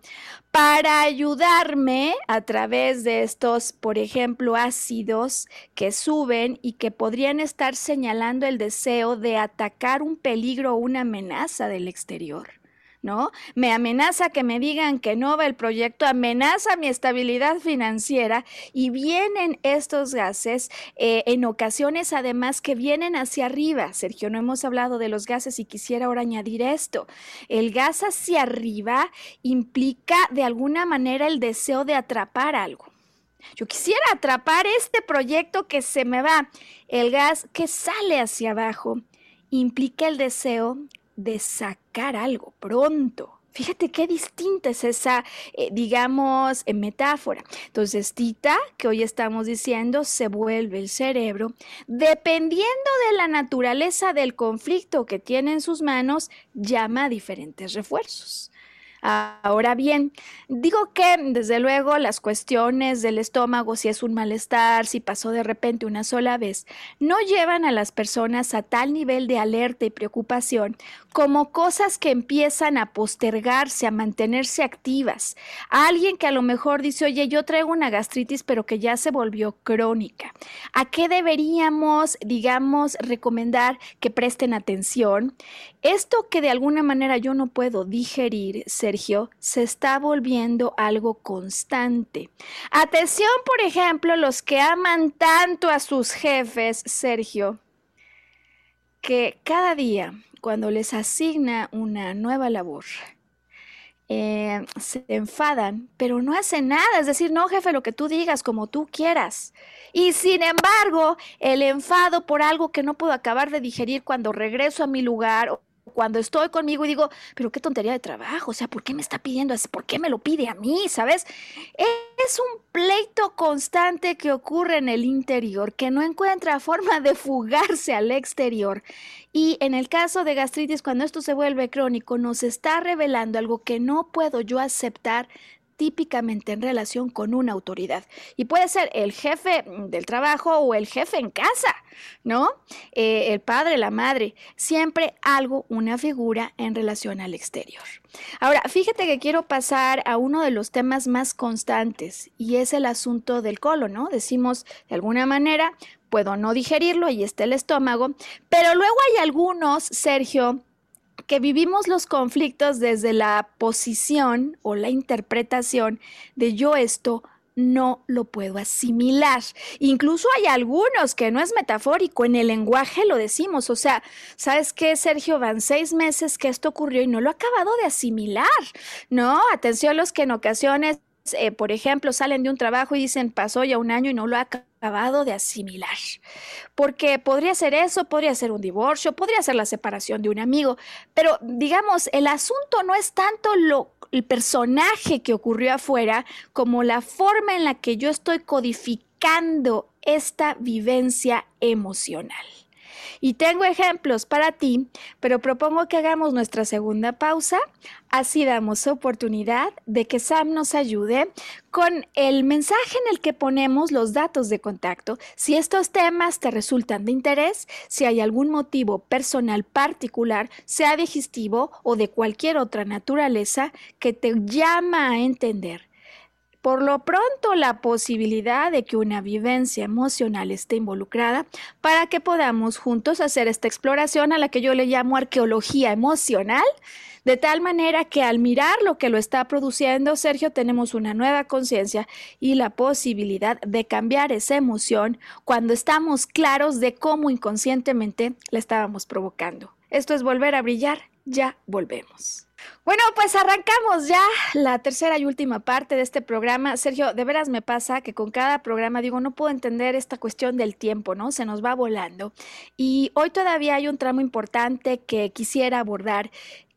para ayudarme a través de estos, por ejemplo, ácidos que suben y que podrían estar señalando el deseo de atacar un peligro o una amenaza del exterior. ¿No? Me amenaza que me digan que no va el proyecto, amenaza mi estabilidad financiera y vienen estos gases eh, en ocasiones además que vienen hacia arriba. Sergio, no hemos hablado de los gases y quisiera ahora añadir esto. El gas hacia arriba implica de alguna manera el deseo de atrapar algo. Yo quisiera atrapar este proyecto que se me va. El gas que sale hacia abajo implica el deseo de sacar algo pronto. Fíjate qué distinta es esa, eh, digamos, eh, metáfora. Entonces, Tita, que hoy estamos diciendo, se vuelve el cerebro, dependiendo de la naturaleza del conflicto que tiene en sus manos, llama a diferentes refuerzos. Ahora bien, digo que desde luego las cuestiones del estómago, si es un malestar, si pasó de repente una sola vez, no llevan a las personas a tal nivel de alerta y preocupación como cosas que empiezan a postergarse, a mantenerse activas. alguien que a lo mejor dice, oye, yo traigo una gastritis, pero que ya se volvió crónica. ¿A qué deberíamos, digamos, recomendar que presten atención? Esto que de alguna manera yo no puedo digerir, Sergio, se está volviendo algo constante. Atención, por ejemplo, los que aman tanto a sus jefes, Sergio, que cada día, cuando les asigna una nueva labor, eh, se enfadan, pero no hacen nada. Es decir, no, jefe, lo que tú digas, como tú quieras. Y sin embargo, el enfado por algo que no puedo acabar de digerir cuando regreso a mi lugar cuando estoy conmigo y digo, pero qué tontería de trabajo, o sea, ¿por qué me está pidiendo así? ¿Por qué me lo pide a mí? ¿Sabes? Es un pleito constante que ocurre en el interior, que no encuentra forma de fugarse al exterior. Y en el caso de gastritis, cuando esto se vuelve crónico, nos está revelando algo que no puedo yo aceptar típicamente en relación con una autoridad. Y puede ser el jefe del trabajo o el jefe en casa, ¿no? Eh, el padre, la madre, siempre algo, una figura en relación al exterior. Ahora, fíjate que quiero pasar a uno de los temas más constantes y es el asunto del colon, ¿no? Decimos de alguna manera, puedo no digerirlo, ahí está el estómago, pero luego hay algunos, Sergio, que vivimos los conflictos desde la posición o la interpretación de yo esto no lo puedo asimilar. Incluso hay algunos que no es metafórico, en el lenguaje lo decimos. O sea, ¿sabes qué, Sergio? Van seis meses que esto ocurrió y no lo he acabado de asimilar, ¿no? Atención los que en ocasiones eh, por ejemplo, salen de un trabajo y dicen, pasó ya un año y no lo ha acabado de asimilar. Porque podría ser eso, podría ser un divorcio, podría ser la separación de un amigo, pero digamos, el asunto no es tanto lo, el personaje que ocurrió afuera como la forma en la que yo estoy codificando esta vivencia emocional. Y tengo ejemplos para ti, pero propongo que hagamos nuestra segunda pausa. Así damos oportunidad de que Sam nos ayude con el mensaje en el que ponemos los datos de contacto. Si estos temas te resultan de interés, si hay algún motivo personal particular, sea digestivo o de cualquier otra naturaleza, que te llama a entender por lo pronto, la posibilidad de que una vivencia emocional esté involucrada para que podamos juntos hacer esta exploración a la que yo le llamo arqueología emocional, de tal manera que al mirar lo que lo está produciendo, Sergio, tenemos una nueva conciencia y la posibilidad de cambiar esa emoción cuando estamos claros de cómo inconscientemente la estábamos provocando. Esto es volver a brillar, ya volvemos. Bueno, pues arrancamos ya la tercera y última parte de este programa. Sergio, de veras me pasa que con cada programa digo, no puedo entender esta cuestión del tiempo, ¿no? Se nos va volando. Y hoy todavía hay un tramo importante que quisiera abordar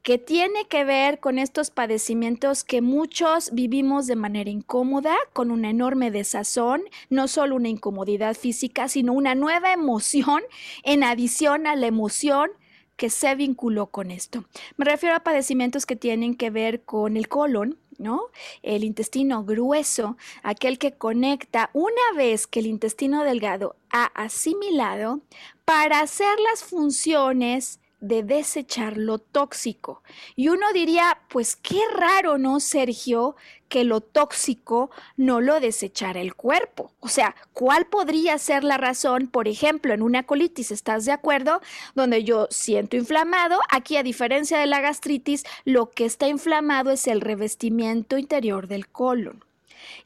que tiene que ver con estos padecimientos que muchos vivimos de manera incómoda, con una enorme desazón, no solo una incomodidad física, sino una nueva emoción en adición a la emoción que se vinculó con esto. Me refiero a padecimientos que tienen que ver con el colon, ¿no? El intestino grueso, aquel que conecta una vez que el intestino delgado ha asimilado para hacer las funciones de desechar lo tóxico. Y uno diría, pues qué raro, ¿no, Sergio? Que lo tóxico no lo desechara el cuerpo. O sea, ¿cuál podría ser la razón? Por ejemplo, en una colitis, ¿estás de acuerdo? Donde yo siento inflamado, aquí a diferencia de la gastritis, lo que está inflamado es el revestimiento interior del colon.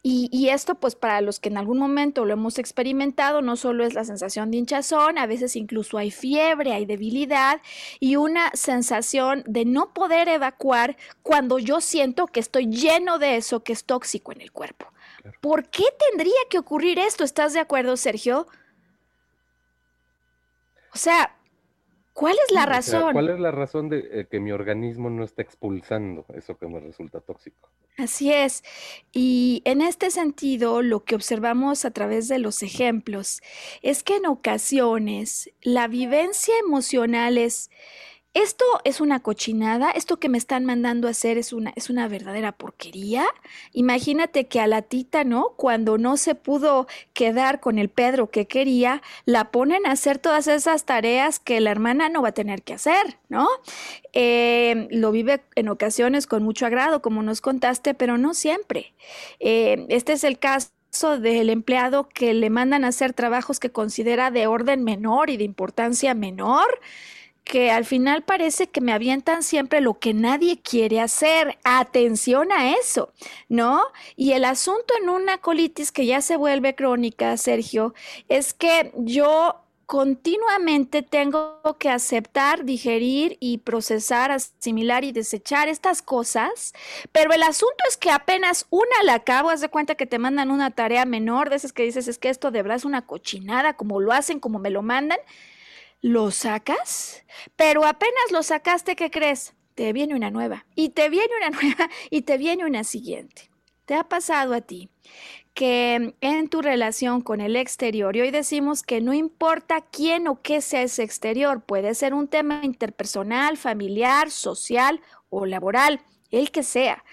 Y, esto, pues para los que en algún momento lo hemos experimentado, no solo es la sensación de hinchazón, a veces incluso hay fiebre, hay debilidad y una sensación de no poder evacuar cuando yo siento que estoy lleno de eso que es tóxico en el cuerpo. ¿Por qué tendría que ocurrir esto? ¿Estás de acuerdo, Sergio? O sea, ¿Cuál es la razón? ¿Cuál es la razón de eh, que mi organismo no está expulsando eso que me resulta tóxico? Así es. Y en este sentido, lo que observamos a través de los ejemplos es que en ocasiones la vivencia emocional es esto es una cochinada, esto que me están mandando a hacer es una, es una verdadera porquería. Imagínate que a la tita, ¿no? Cuando no se pudo quedar con el Pedro que quería, la ponen a hacer todas esas tareas que la hermana no va a tener que hacer, ¿no? Eh, lo vive en ocasiones con mucho agrado, como nos contaste, pero no siempre. Eh, este es el caso del empleado que le mandan a hacer trabajos que considera de orden menor y de importancia menor que al final parece que me avientan siempre lo que nadie quiere hacer. Atención a eso, ¿no? Y el asunto en una colitis que ya se vuelve crónica, Sergio, es que yo continuamente tengo que aceptar, digerir y procesar, asimilar y desechar estas cosas, pero el asunto es que apenas una la acabo, haz de cuenta que te mandan una tarea menor, de esas que dices, es que esto de verdad es una cochinada, como lo hacen, como me lo mandan, lo sacas, pero apenas lo sacaste, ¿qué crees? Te viene una nueva, y te viene una nueva, y te viene una siguiente. ¿Te ha pasado a ti que en tu relación con el exterior, y hoy decimos que no importa quién o qué sea ese exterior, puede ser un tema interpersonal, familiar, social o laboral, el que sea,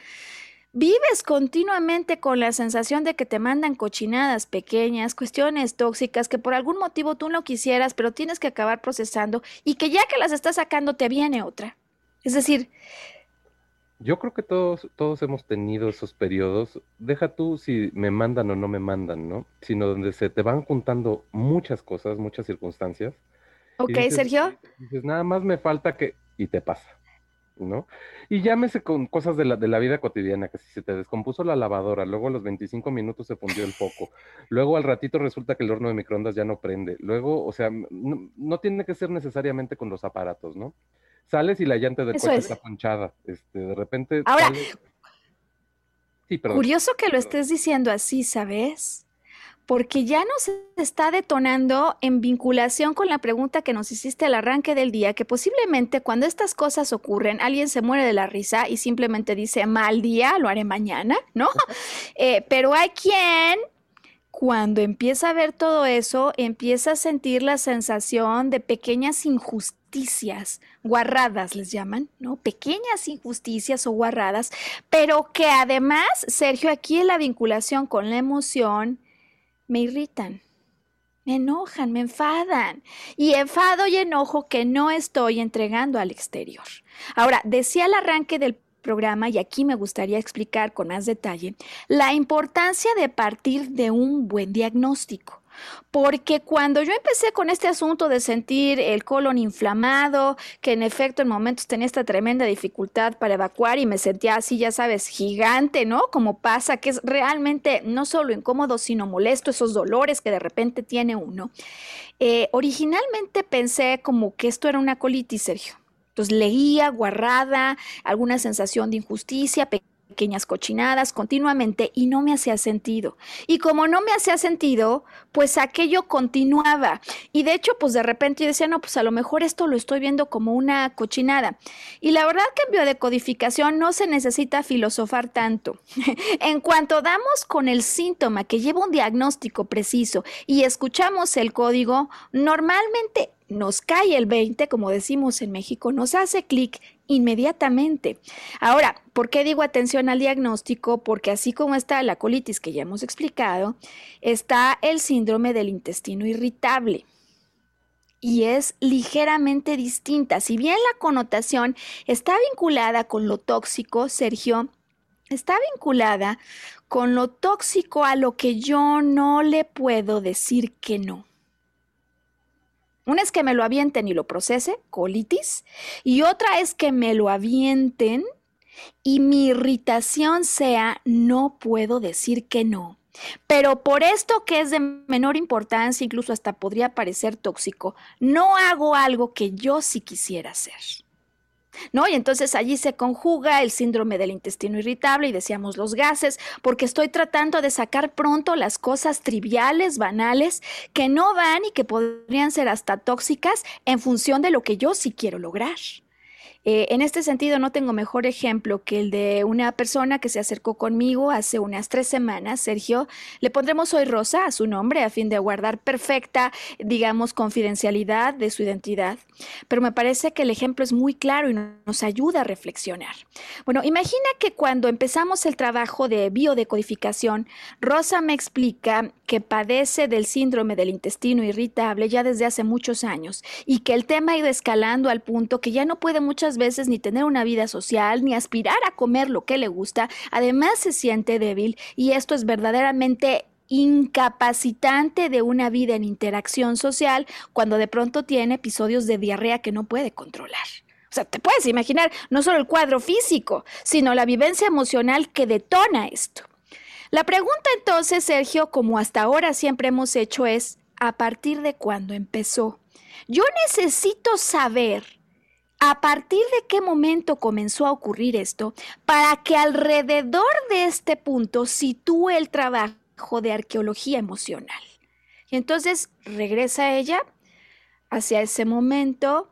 vives continuamente con la sensación de que te mandan cochinadas pequeñas, cuestiones tóxicas que por algún motivo tú no quisieras, pero tienes que acabar procesando y que ya que las estás sacando te viene otra. Es decir, yo creo que todos, todos hemos tenido esos periodos, deja tú si me mandan o no me mandan, ¿no? Sino donde se te van juntando muchas cosas, muchas circunstancias. Ok, Sergio. Dices, nada más me falta que... Y te pasa. ¿No? Y llámese con cosas de la, de la vida cotidiana, que si se te descompuso la lavadora, luego a los 25 minutos se fundió el foco, luego al ratito resulta que el horno de microondas ya no prende, luego, o sea, no, tiene que ser necesariamente con los aparatos, ¿no? Sales y la llanta del coche está ponchada, este, de repente... Ahora, curioso que lo estés diciendo así, ¿sabes? Porque ya nos está detonando en vinculación con la pregunta que nos hiciste al arranque del día, que posiblemente cuando estas cosas ocurren, alguien se muere de la risa y simplemente dice, mal día, lo haré mañana, ¿no? Eh, pero hay quien cuando empieza a ver todo eso, empieza a sentir la sensación de pequeñas injusticias, guarradas les llaman, ¿no? Pequeñas injusticias o guarradas, pero que además, Sergio, aquí en la vinculación con la emoción, me irritan, me enojan, me enfadan. Y enfado y enojo que no estoy entregando al exterior. Ahora, decía al arranque del programa, y aquí me gustaría explicar con más detalle, la importancia de partir de un buen diagnóstico. Porque cuando yo empecé con este asunto de sentir el colon inflamado, que en efecto en momentos tenía esta tremenda dificultad para evacuar y me sentía así, ya sabes, gigante, ¿no? Como pasa, que es realmente no solo incómodo, sino molesto, esos dolores que de repente tiene uno. Eh, originalmente pensé como que esto era una colitis, Sergio. Entonces leía, guarrada, alguna sensación de injusticia, pequeñas cochinadas continuamente y no me hacía sentido. Y como no me hacía sentido, pues aquello continuaba. Y de hecho, pues de repente yo decía, no, pues a lo mejor esto lo estoy viendo como una cochinada. Y la verdad que en biodecodificación no se necesita filosofar tanto. en cuanto damos con el síntoma que lleva un diagnóstico preciso y escuchamos el código, normalmente nos cae el 20, como decimos en México, nos hace clic inmediatamente. Ahora, ¿por qué digo atención al diagnóstico? Porque así como está la colitis que ya hemos explicado, está el síndrome del intestino irritable. Y es ligeramente distinta. Si bien la connotación está vinculada con lo tóxico, Sergio, está vinculada con lo tóxico a lo que yo no le puedo decir que no. Una es que me lo avienten y lo procese, colitis, y otra es que me lo avienten y mi irritación sea no puedo decir que no. Pero por esto que es de menor importancia, incluso hasta podría parecer tóxico, no hago algo que yo sí quisiera hacer. ¿No? Y entonces allí se conjuga el síndrome del intestino irritable y decíamos los gases, porque estoy tratando de sacar pronto las cosas triviales, banales, que no van y que podrían ser hasta tóxicas en función de lo que yo sí quiero lograr. Eh, en este sentido, no tengo mejor ejemplo que el de una persona que se acercó conmigo hace unas tres semanas, Sergio. Le pondremos hoy Rosa a su nombre a fin de guardar perfecta, digamos, confidencialidad de su identidad. Pero me parece que el ejemplo es muy claro y nos ayuda a reflexionar. Bueno, imagina que cuando empezamos el trabajo de biodecodificación, Rosa me explica que padece del síndrome del intestino irritable ya desde hace muchos años y que el tema ha ido escalando al punto que ya no puede muchas veces ni tener una vida social, ni aspirar a comer lo que le gusta, además se siente débil y esto es verdaderamente incapacitante de una vida en interacción social cuando de pronto tiene episodios de diarrea que no puede controlar. O sea, te puedes imaginar no solo el cuadro físico, sino la vivencia emocional que detona esto. La pregunta entonces, Sergio, como hasta ahora siempre hemos hecho, es, ¿a partir de cuándo empezó? Yo necesito saber a partir de qué momento comenzó a ocurrir esto para que alrededor de este punto sitúe el trabajo de arqueología emocional. Y entonces regresa ella hacia ese momento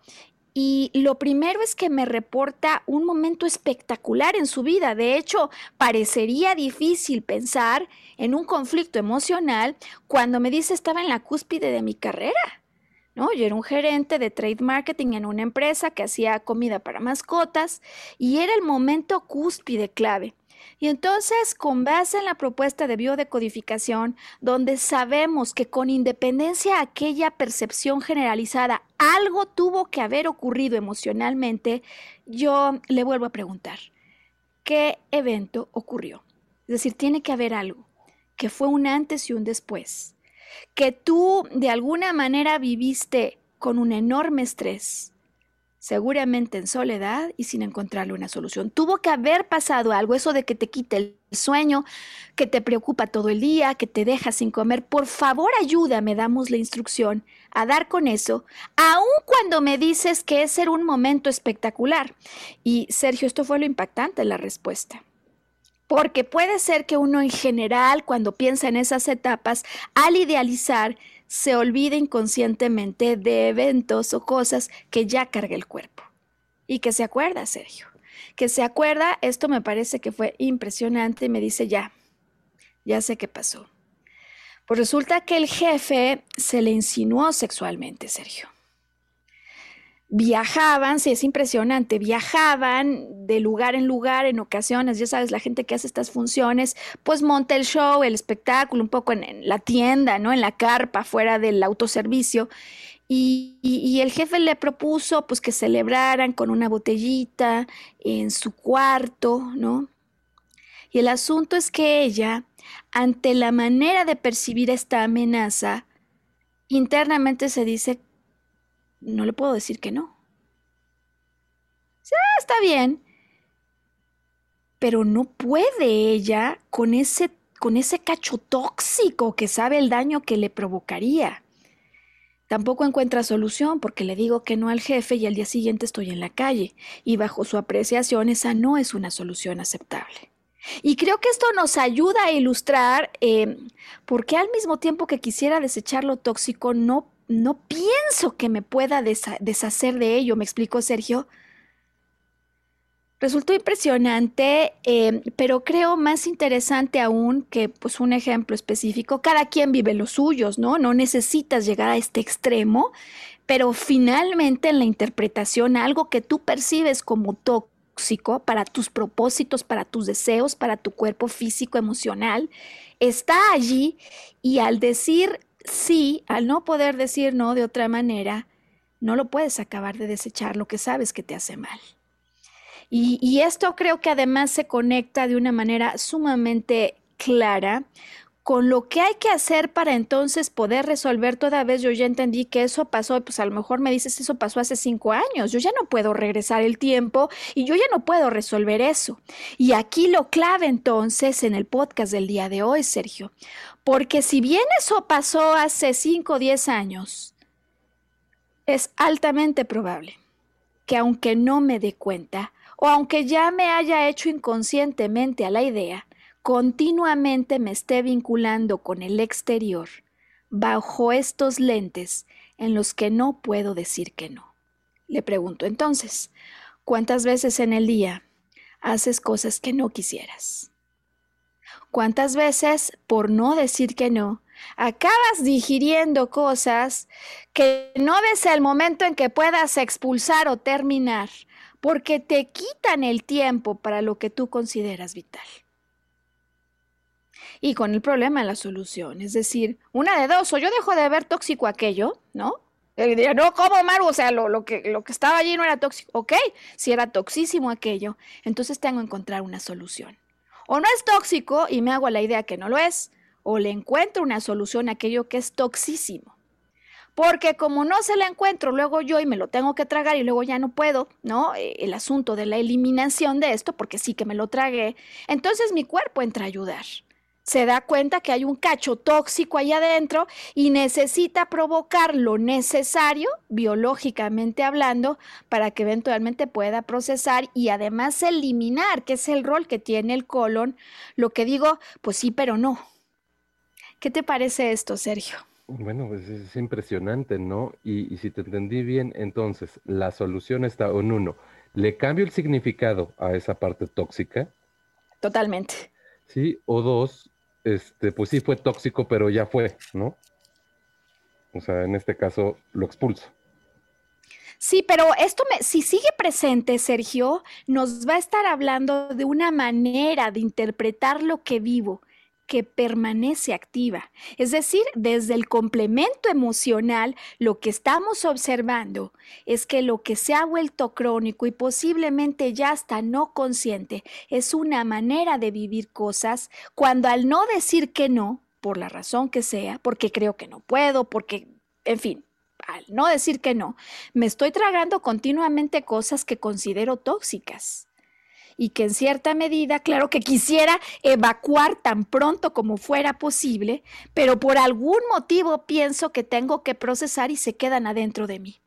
y lo primero es que me reporta un momento espectacular en su vida. De hecho, parecería difícil pensar en un conflicto emocional cuando me dice estaba en la cúspide de mi carrera. ¿No? Yo era un gerente de trade marketing en una empresa que hacía comida para mascotas y era el momento cúspide clave. Y entonces, con base en la propuesta de biodecodificación, donde sabemos que con independencia de aquella percepción generalizada, algo tuvo que haber ocurrido emocionalmente, yo le vuelvo a preguntar, ¿qué evento ocurrió? Es decir, tiene que haber algo, que fue un antes y un después, que tú de alguna manera viviste con un enorme estrés, seguramente en soledad y sin encontrarle una solución. Tuvo que haber pasado algo, eso de que te quite el sueño, que te preocupa todo el día, que te deja sin comer. Por favor, ayúdame, damos la instrucción a dar con eso, aun cuando me dices que es ser un momento espectacular. Y Sergio, esto fue lo impactante la respuesta. Porque puede ser que uno en general, cuando piensa en esas etapas, al idealizar, se olvida inconscientemente de eventos o cosas que ya carga el cuerpo. Y que se acuerda, Sergio. Que se acuerda, esto me parece que fue impresionante y me dice ya, ya sé qué pasó. Pues resulta que el jefe se le insinuó sexualmente, Sergio viajaban, sí, es impresionante, viajaban de lugar en lugar en ocasiones, ya sabes, la gente que hace estas funciones, pues monta el show, el espectáculo, un poco en, la tienda, ¿no? En la carpa, fuera del autoservicio. Y, y, el jefe le propuso pues que celebraran con una botellita en su cuarto, ¿no? Y el asunto es que ella, ante la manera de percibir esta amenaza, internamente se dice no le puedo decir que no. Ah, está bien. Pero no puede ella con ese, con ese cacho tóxico que sabe el daño que le provocaría. Tampoco encuentra solución porque le digo que no al jefe y al día siguiente estoy en la calle y bajo su apreciación esa no es una solución aceptable. Y creo que esto nos ayuda a ilustrar eh, por qué al mismo tiempo que quisiera desechar lo tóxico no no pienso que me pueda deshacer de ello, me explicó Sergio. Resultó impresionante, eh, pero creo más interesante aún que pues, un ejemplo específico. Cada quien vive los suyos, ¿no? No necesitas llegar a este extremo, pero finalmente en la interpretación, algo que tú percibes como tóxico para tus propósitos, para tus deseos, para tu cuerpo físico, emocional, está allí y al decir sí, al no poder decir no de otra manera, no lo puedes acabar de desechar lo que sabes que te hace mal. Y, esto creo que además se conecta de una manera sumamente clara con lo que hay que hacer para entonces poder resolver toda vez yo ya entendí que eso pasó, pues a lo mejor me dices eso pasó hace cinco años, yo ya no puedo regresar el tiempo y yo ya no puedo resolver eso. Y aquí lo clave entonces en el podcast del día de hoy, Sergio, porque si bien eso pasó hace cinco o diez años, es altamente probable que aunque no me dé cuenta, o aunque ya me haya hecho inconscientemente a la idea, continuamente me esté vinculando con el exterior bajo estos lentes en los que no puedo decir que no. Le pregunto entonces, ¿Cuántas veces en el día haces cosas que no quisieras? ¿Cuántas veces, por no decir que no, acabas digiriendo cosas que no ves el momento en que puedas expulsar o terminar, porque te quitan el tiempo para lo que tú consideras vital? Y con el problema la solución, es decir, una de dos, o yo dejo de ver tóxico aquello, ¿no? No, ¿cómo, Maru? O sea, lo, lo, que, lo que estaba allí no era tóxico. Ok, si era toxísimo aquello, entonces tengo que encontrar una solución. O no es tóxico y me hago la idea que no lo es, o le encuentro una solución a aquello que es toxísimo. Porque como no se la encuentro luego yo y me lo tengo que tragar y luego ya no puedo, ¿no? Eh, el asunto de la eliminación de esto, porque sí que me lo tragué, entonces mi cuerpo entra a ayudar se da cuenta que hay un cacho tóxico ahí adentro y necesita provocar lo necesario, biológicamente hablando, para que eventualmente pueda procesar y además eliminar, que es el rol que tiene el colon. Lo que digo, pues sí, pero no. ¿Qué te parece esto, Sergio? Bueno, pues es impresionante, ¿no? Y, y si te entendí bien, entonces la solución está en uno, le cambio el significado a esa parte tóxica. Totalmente. Sí, o dos, este, pues sí fue tóxico, pero ya fue, ¿no? O sea, en este caso lo expulso. Sí, pero esto me, si sigue presente, Sergio, nos va a estar hablando de una manera de interpretar lo que vivo que permanece activa. Es decir, desde el complemento emocional, lo que estamos observando es que lo que se ha vuelto crónico y posiblemente ya hasta no consciente es una manera de vivir cosas cuando al no decir que no, por la razón que sea, porque creo que no puedo, porque, en fin, al no decir que no, me estoy tragando continuamente cosas que considero tóxicas y que en cierta medida, claro que quisiera evacuar tan pronto como fuera posible, pero por algún motivo pienso que tengo que procesar y se quedan adentro de mí.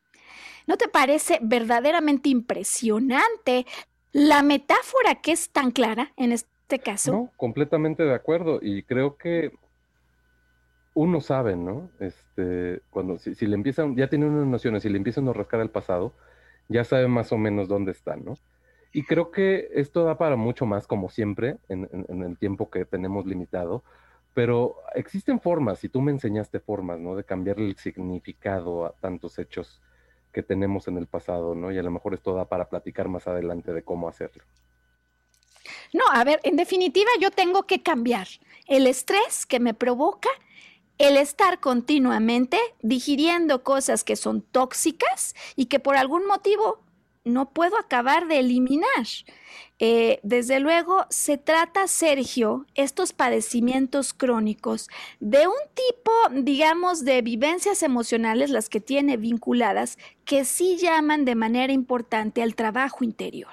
¿No te parece verdaderamente impresionante la metáfora que es tan clara en este caso? No, completamente de acuerdo y creo que uno sabe, ¿no? Este, cuando si, le empiezan, ya tiene unas nociones, si le empiezan a rascar el pasado, ya sabe más o menos dónde están, ¿no? Y creo que esto da para mucho más, como siempre, en, el tiempo que tenemos limitado, pero existen formas, y tú me enseñaste formas, ¿no? De cambiar el significado a tantos hechos que tenemos en el pasado, ¿no? Y a lo mejor esto da para platicar más adelante de cómo hacerlo. No, a ver, en definitiva yo tengo que cambiar el estrés que me provoca el estar continuamente digiriendo cosas que son tóxicas y que por algún motivo no puedo acabar de eliminar. Eh, desde luego, se trata, Sergio, estos padecimientos crónicos de un tipo, digamos, de vivencias emocionales, las que tiene vinculadas, que sí llaman de manera importante al trabajo interior.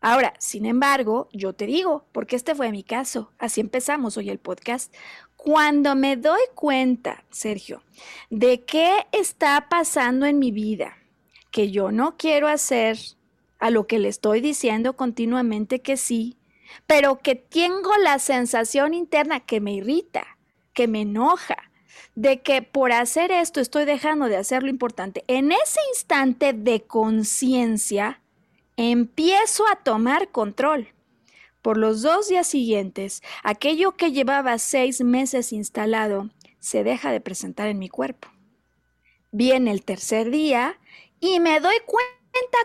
Ahora, sin embargo, yo te digo, porque este fue mi caso, así empezamos hoy el podcast, cuando me doy cuenta, Sergio, de qué está pasando en mi vida, que yo no quiero hacer, a lo que le estoy diciendo continuamente que sí, pero que tengo la sensación interna que me irrita, que me enoja, de que por hacer esto estoy dejando de hacer lo importante. En ese instante de conciencia, empiezo a tomar control. Por los dos días siguientes, aquello que llevaba seis meses instalado se deja de presentar en mi cuerpo. Viene el tercer día y me doy cuenta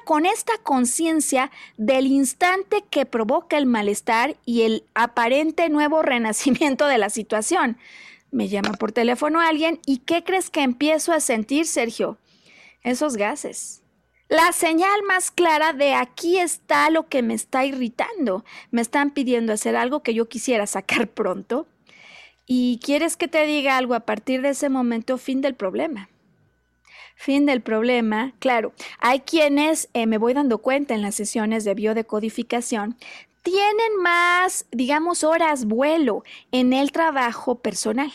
con esta conciencia del instante que provoca el malestar y el aparente nuevo renacimiento de la situación. Me llama por teléfono alguien y ¿qué crees que empiezo a sentir, Sergio? Esos gases. La señal más clara de aquí está lo que me está irritando. Me están pidiendo hacer algo que yo quisiera sacar pronto. Y quieres que te diga algo a partir de ese momento, fin del problema. Fin del problema. Claro, hay quienes, eh, me voy dando cuenta en las sesiones de biodecodificación, tienen más, digamos, horas vuelo en el trabajo personal.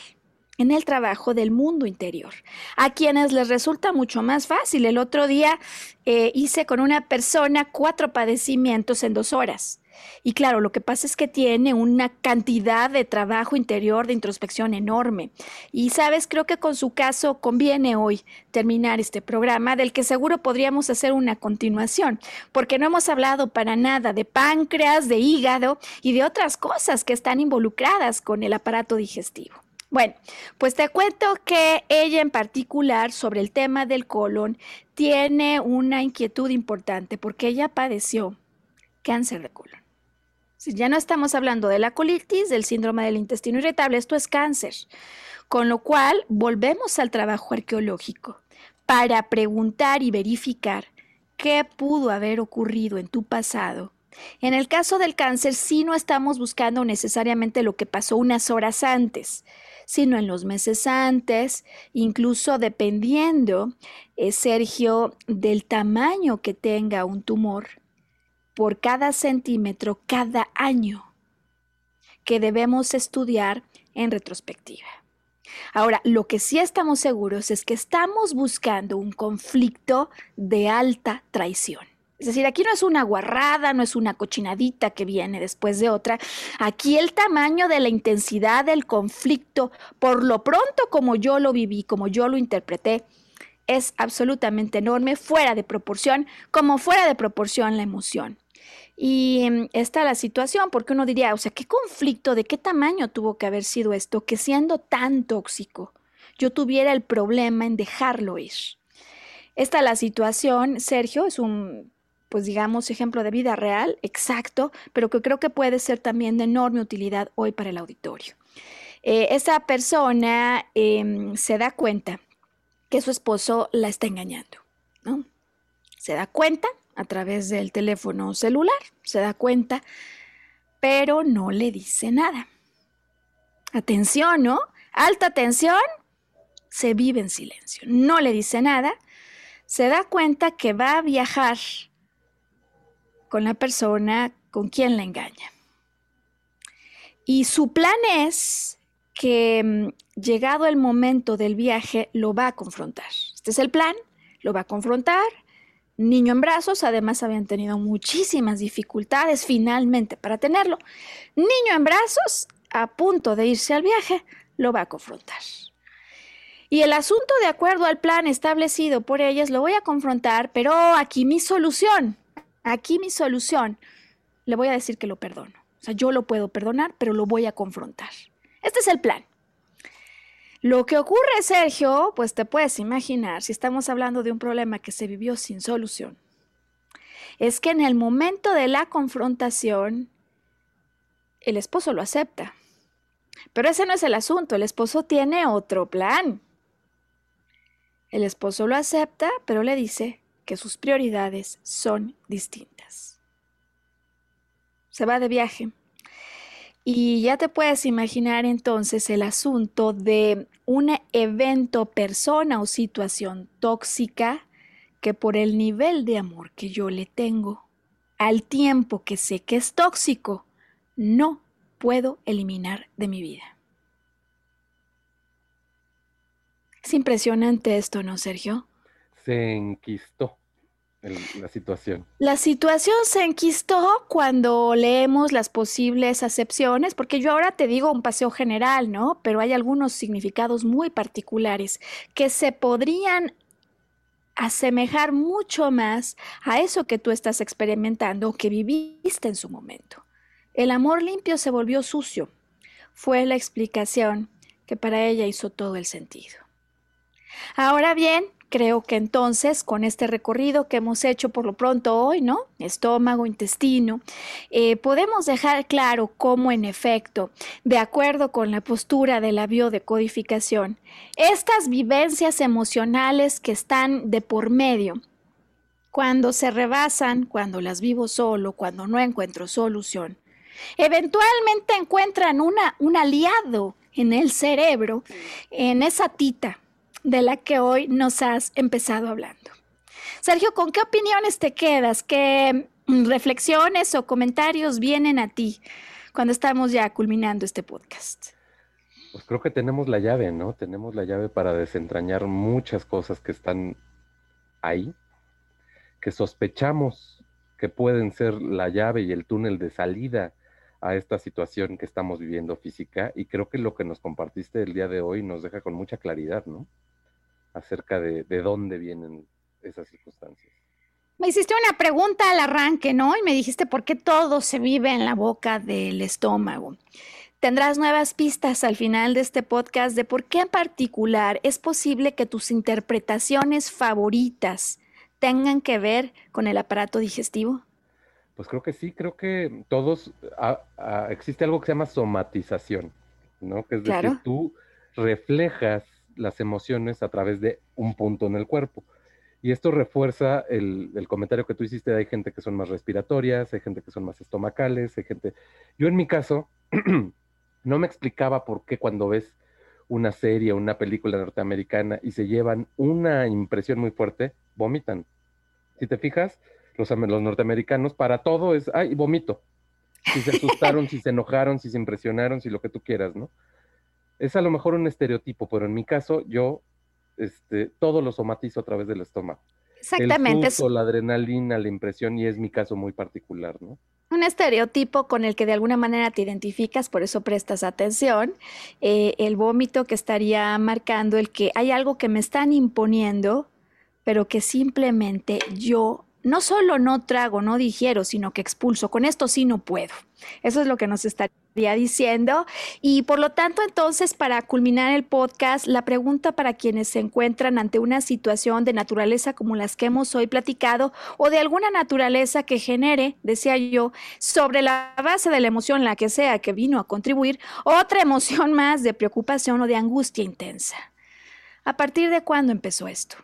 en el trabajo del mundo interior, a quienes les resulta mucho más fácil. El otro día eh, hice con una persona cuatro padecimientos en dos horas. Y claro, lo que pasa es que tiene una cantidad de trabajo interior de introspección enorme. Y sabes, creo que con su caso conviene hoy terminar este programa del que seguro podríamos hacer una continuación, porque no hemos hablado para nada de páncreas, de hígado y de otras cosas que están involucradas con el aparato digestivo. Bueno, pues te cuento que ella en particular sobre el tema del colon tiene una inquietud importante porque ella padeció cáncer de colon. Si ya no estamos hablando de la colitis, del síndrome del intestino irritable, esto es cáncer. Con lo cual, volvemos al trabajo arqueológico para preguntar y verificar qué pudo haber ocurrido en tu pasado en el caso del cáncer, sí no estamos buscando necesariamente lo que pasó unas horas antes, sino en los meses antes, incluso dependiendo, eh, Sergio, del tamaño que tenga un tumor por cada centímetro cada año que debemos estudiar en retrospectiva. Ahora, lo que sí estamos seguros es que estamos buscando un conflicto de alta traición. Es decir, aquí no es una guarrada, no es una cochinadita que viene después de otra. Aquí el tamaño de la intensidad del conflicto, por lo pronto como yo lo viví, como yo lo interpreté, es absolutamente enorme, fuera de proporción, como fuera de proporción la emoción. Y mm, está la situación, porque uno diría, o sea, ¿qué conflicto, de qué tamaño tuvo que haber sido esto, que siendo tan tóxico, yo tuviera el problema en dejarlo ir? Esta la situación, Sergio, es un pues digamos, ejemplo de vida real, exacto, pero que creo que puede ser también de enorme utilidad hoy para el auditorio. Eh, esa persona em, se da cuenta que su esposo la está engañando, ¿no? Se da cuenta a través del teléfono celular, se da cuenta, pero no le dice nada. Atención, ¿no? Alta tensión, se vive en silencio, no le dice nada, se da cuenta que va a viajar con la persona con quien la engaña. Y su plan es que mm, llegado el momento del viaje lo va a confrontar. Este es el plan, lo va a confrontar. Niño en brazos, además habían tenido muchísimas dificultades finalmente para tenerlo. Niño en brazos, a punto de irse al viaje, lo va a confrontar. Y el asunto de acuerdo al plan establecido por ellas lo voy a confrontar, pero aquí mi solución. Aquí mi solución, le voy a decir que lo perdono. O sea, yo lo puedo perdonar, pero lo voy a confrontar. Este es el plan. Lo que ocurre, Sergio, pues te puedes imaginar, si estamos hablando de un problema que se vivió sin solución, es que en el momento de la confrontación, el esposo lo acepta. Pero ese no es el asunto, el esposo tiene otro plan. El esposo lo acepta, pero le dice, que sus prioridades son distintas. Se va de viaje. Y ya te puedes imaginar entonces el asunto de un evento, persona o situación tóxica que por el nivel de amor que yo le tengo, al tiempo que sé que es tóxico, no puedo eliminar de mi vida. Es impresionante esto, ¿no, Sergio? se enquistó la situación. La situación se enquistó cuando leemos las posibles acepciones, porque yo ahora te digo un paseo general, ¿no? Pero hay algunos significados muy particulares que se podrían asemejar mucho más a eso que tú estás experimentando o que viviste en su momento. El amor limpio se volvió sucio. Fue la explicación que para ella hizo todo el sentido. Ahora bien, Creo que entonces, con este recorrido que hemos hecho por lo pronto hoy, ¿no? Estómago, intestino, eh, podemos dejar claro cómo, en efecto, de acuerdo con la postura de la biodecodificación, estas vivencias emocionales que están de por medio, cuando se rebasan, cuando las vivo solo, cuando no encuentro solución, eventualmente encuentran una, un aliado en el cerebro, en esa tita de la que hoy nos has empezado hablando. Sergio, ¿con qué opiniones te quedas? ¿Qué mm, reflexiones o comentarios vienen a ti cuando estamos ya culminando este podcast? Pues creo que tenemos la llave, ¿no? Tenemos la llave para desentrañar muchas cosas que están ahí, que sospechamos que pueden ser la llave y el túnel de salida a esta situación que estamos viviendo física. Y creo que lo que nos compartiste el día de hoy nos deja con mucha claridad, ¿no? Acerca de, de dónde vienen esas circunstancias. Me hiciste una pregunta al arranque, ¿no? Y me dijiste por qué todo se vive en la boca del estómago. Tendrás nuevas pistas al final de este podcast de por qué en particular es posible que tus interpretaciones favoritas tengan que ver con el aparato digestivo. Pues creo que sí, creo que todos, existe algo que se llama somatización, ¿no? Que es decir, tú reflejas las emociones a través de un punto en el cuerpo. Y esto refuerza el, comentario que tú hiciste, hay gente que son más respiratorias, hay gente que son más estomacales, hay gente... Yo en mi caso no me explicaba por qué cuando ves una serie una película norteamericana y se llevan una impresión muy fuerte, vomitan. Si te fijas, los, los norteamericanos para todo es, ay, vomito. Si se asustaron, si se enojaron, si se impresionaron, si lo que tú quieras, ¿no? Es a lo mejor un estereotipo, pero en mi caso yo este, todo lo somatizo a través del estómago. Exactamente. El la adrenalina, la impresión, y es mi caso muy particular, ¿no? Un estereotipo con el que de alguna manera te identificas, por eso prestas atención. Eh, el vómito que estaría marcando el que hay algo que me están imponiendo, pero que simplemente yo no solo no trago, no digiero, sino que expulso. Con esto sí no puedo. Eso es lo que nos estaría diciendo. Y por lo tanto, entonces, para culminar el podcast, la pregunta para quienes se encuentran ante una situación de naturaleza como las que hemos hoy platicado o de alguna naturaleza que genere, decía yo, sobre la base de la emoción, la que sea que vino a contribuir, otra emoción más de preocupación o de angustia intensa. ¿A partir de cuándo empezó esto?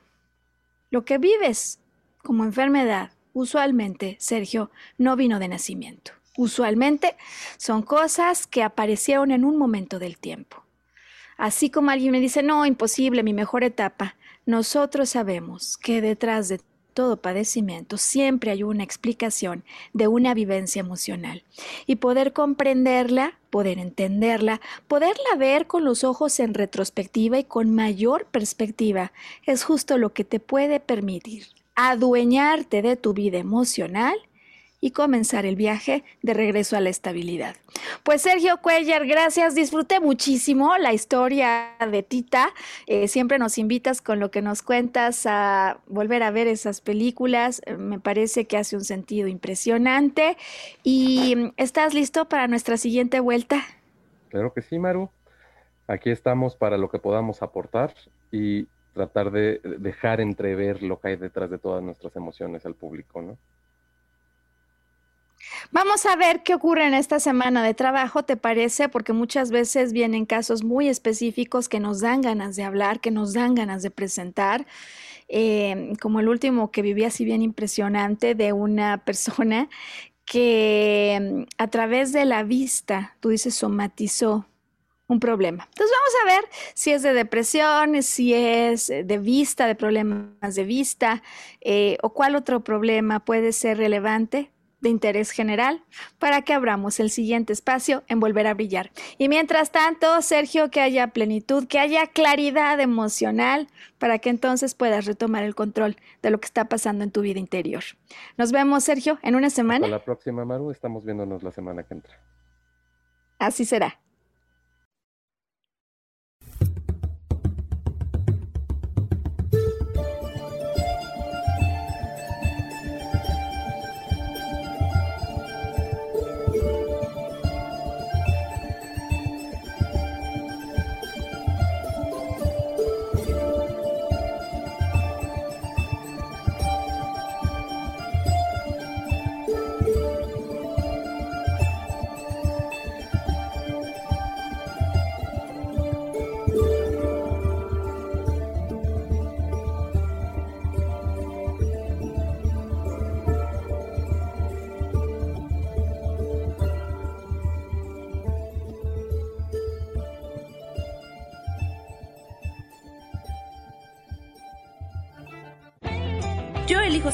Lo que vives como enfermedad, usualmente, Sergio, no vino de nacimiento. Usualmente son cosas que aparecieron en un momento del tiempo. Así como alguien me dice, no, imposible, mi mejor etapa, nosotros sabemos que detrás de todo padecimiento siempre hay una explicación de una vivencia emocional. Y poder comprenderla, poder entenderla, poderla ver con los ojos en retrospectiva y con mayor perspectiva, es justo lo que te puede permitir adueñarte de tu vida emocional y comenzar el viaje de regreso a la estabilidad. Pues Sergio Cuellar, gracias, disfruté muchísimo la historia de Tita. Eh, siempre nos invitas con lo que nos cuentas a volver a ver esas películas. Eh, me parece que hace un sentido impresionante. ¿Y estás listo para nuestra siguiente vuelta? Claro que sí, Maru. Aquí estamos para lo que podamos aportar y tratar de dejar entrever lo que hay detrás de todas nuestras emociones al público, ¿no? Vamos a ver qué ocurre en esta semana de trabajo, ¿te parece? Porque muchas veces vienen casos muy específicos que nos dan ganas de hablar, que nos dan ganas de presentar. Eh, como el último que viví así bien impresionante de una persona que a través de la vista, tú dices, somatizó un problema. Entonces vamos a ver si es de depresión, si es de vista, de problemas de vista, eh, o cuál otro problema puede ser relevante de interés general para que abramos el siguiente espacio en volver a brillar. Y mientras tanto, Sergio, que haya plenitud, que haya claridad emocional para que entonces puedas retomar el control de lo que está pasando en tu vida interior. Nos vemos, Sergio, en una semana. Hasta la próxima, Maru. Estamos viéndonos la semana que entra. Así será.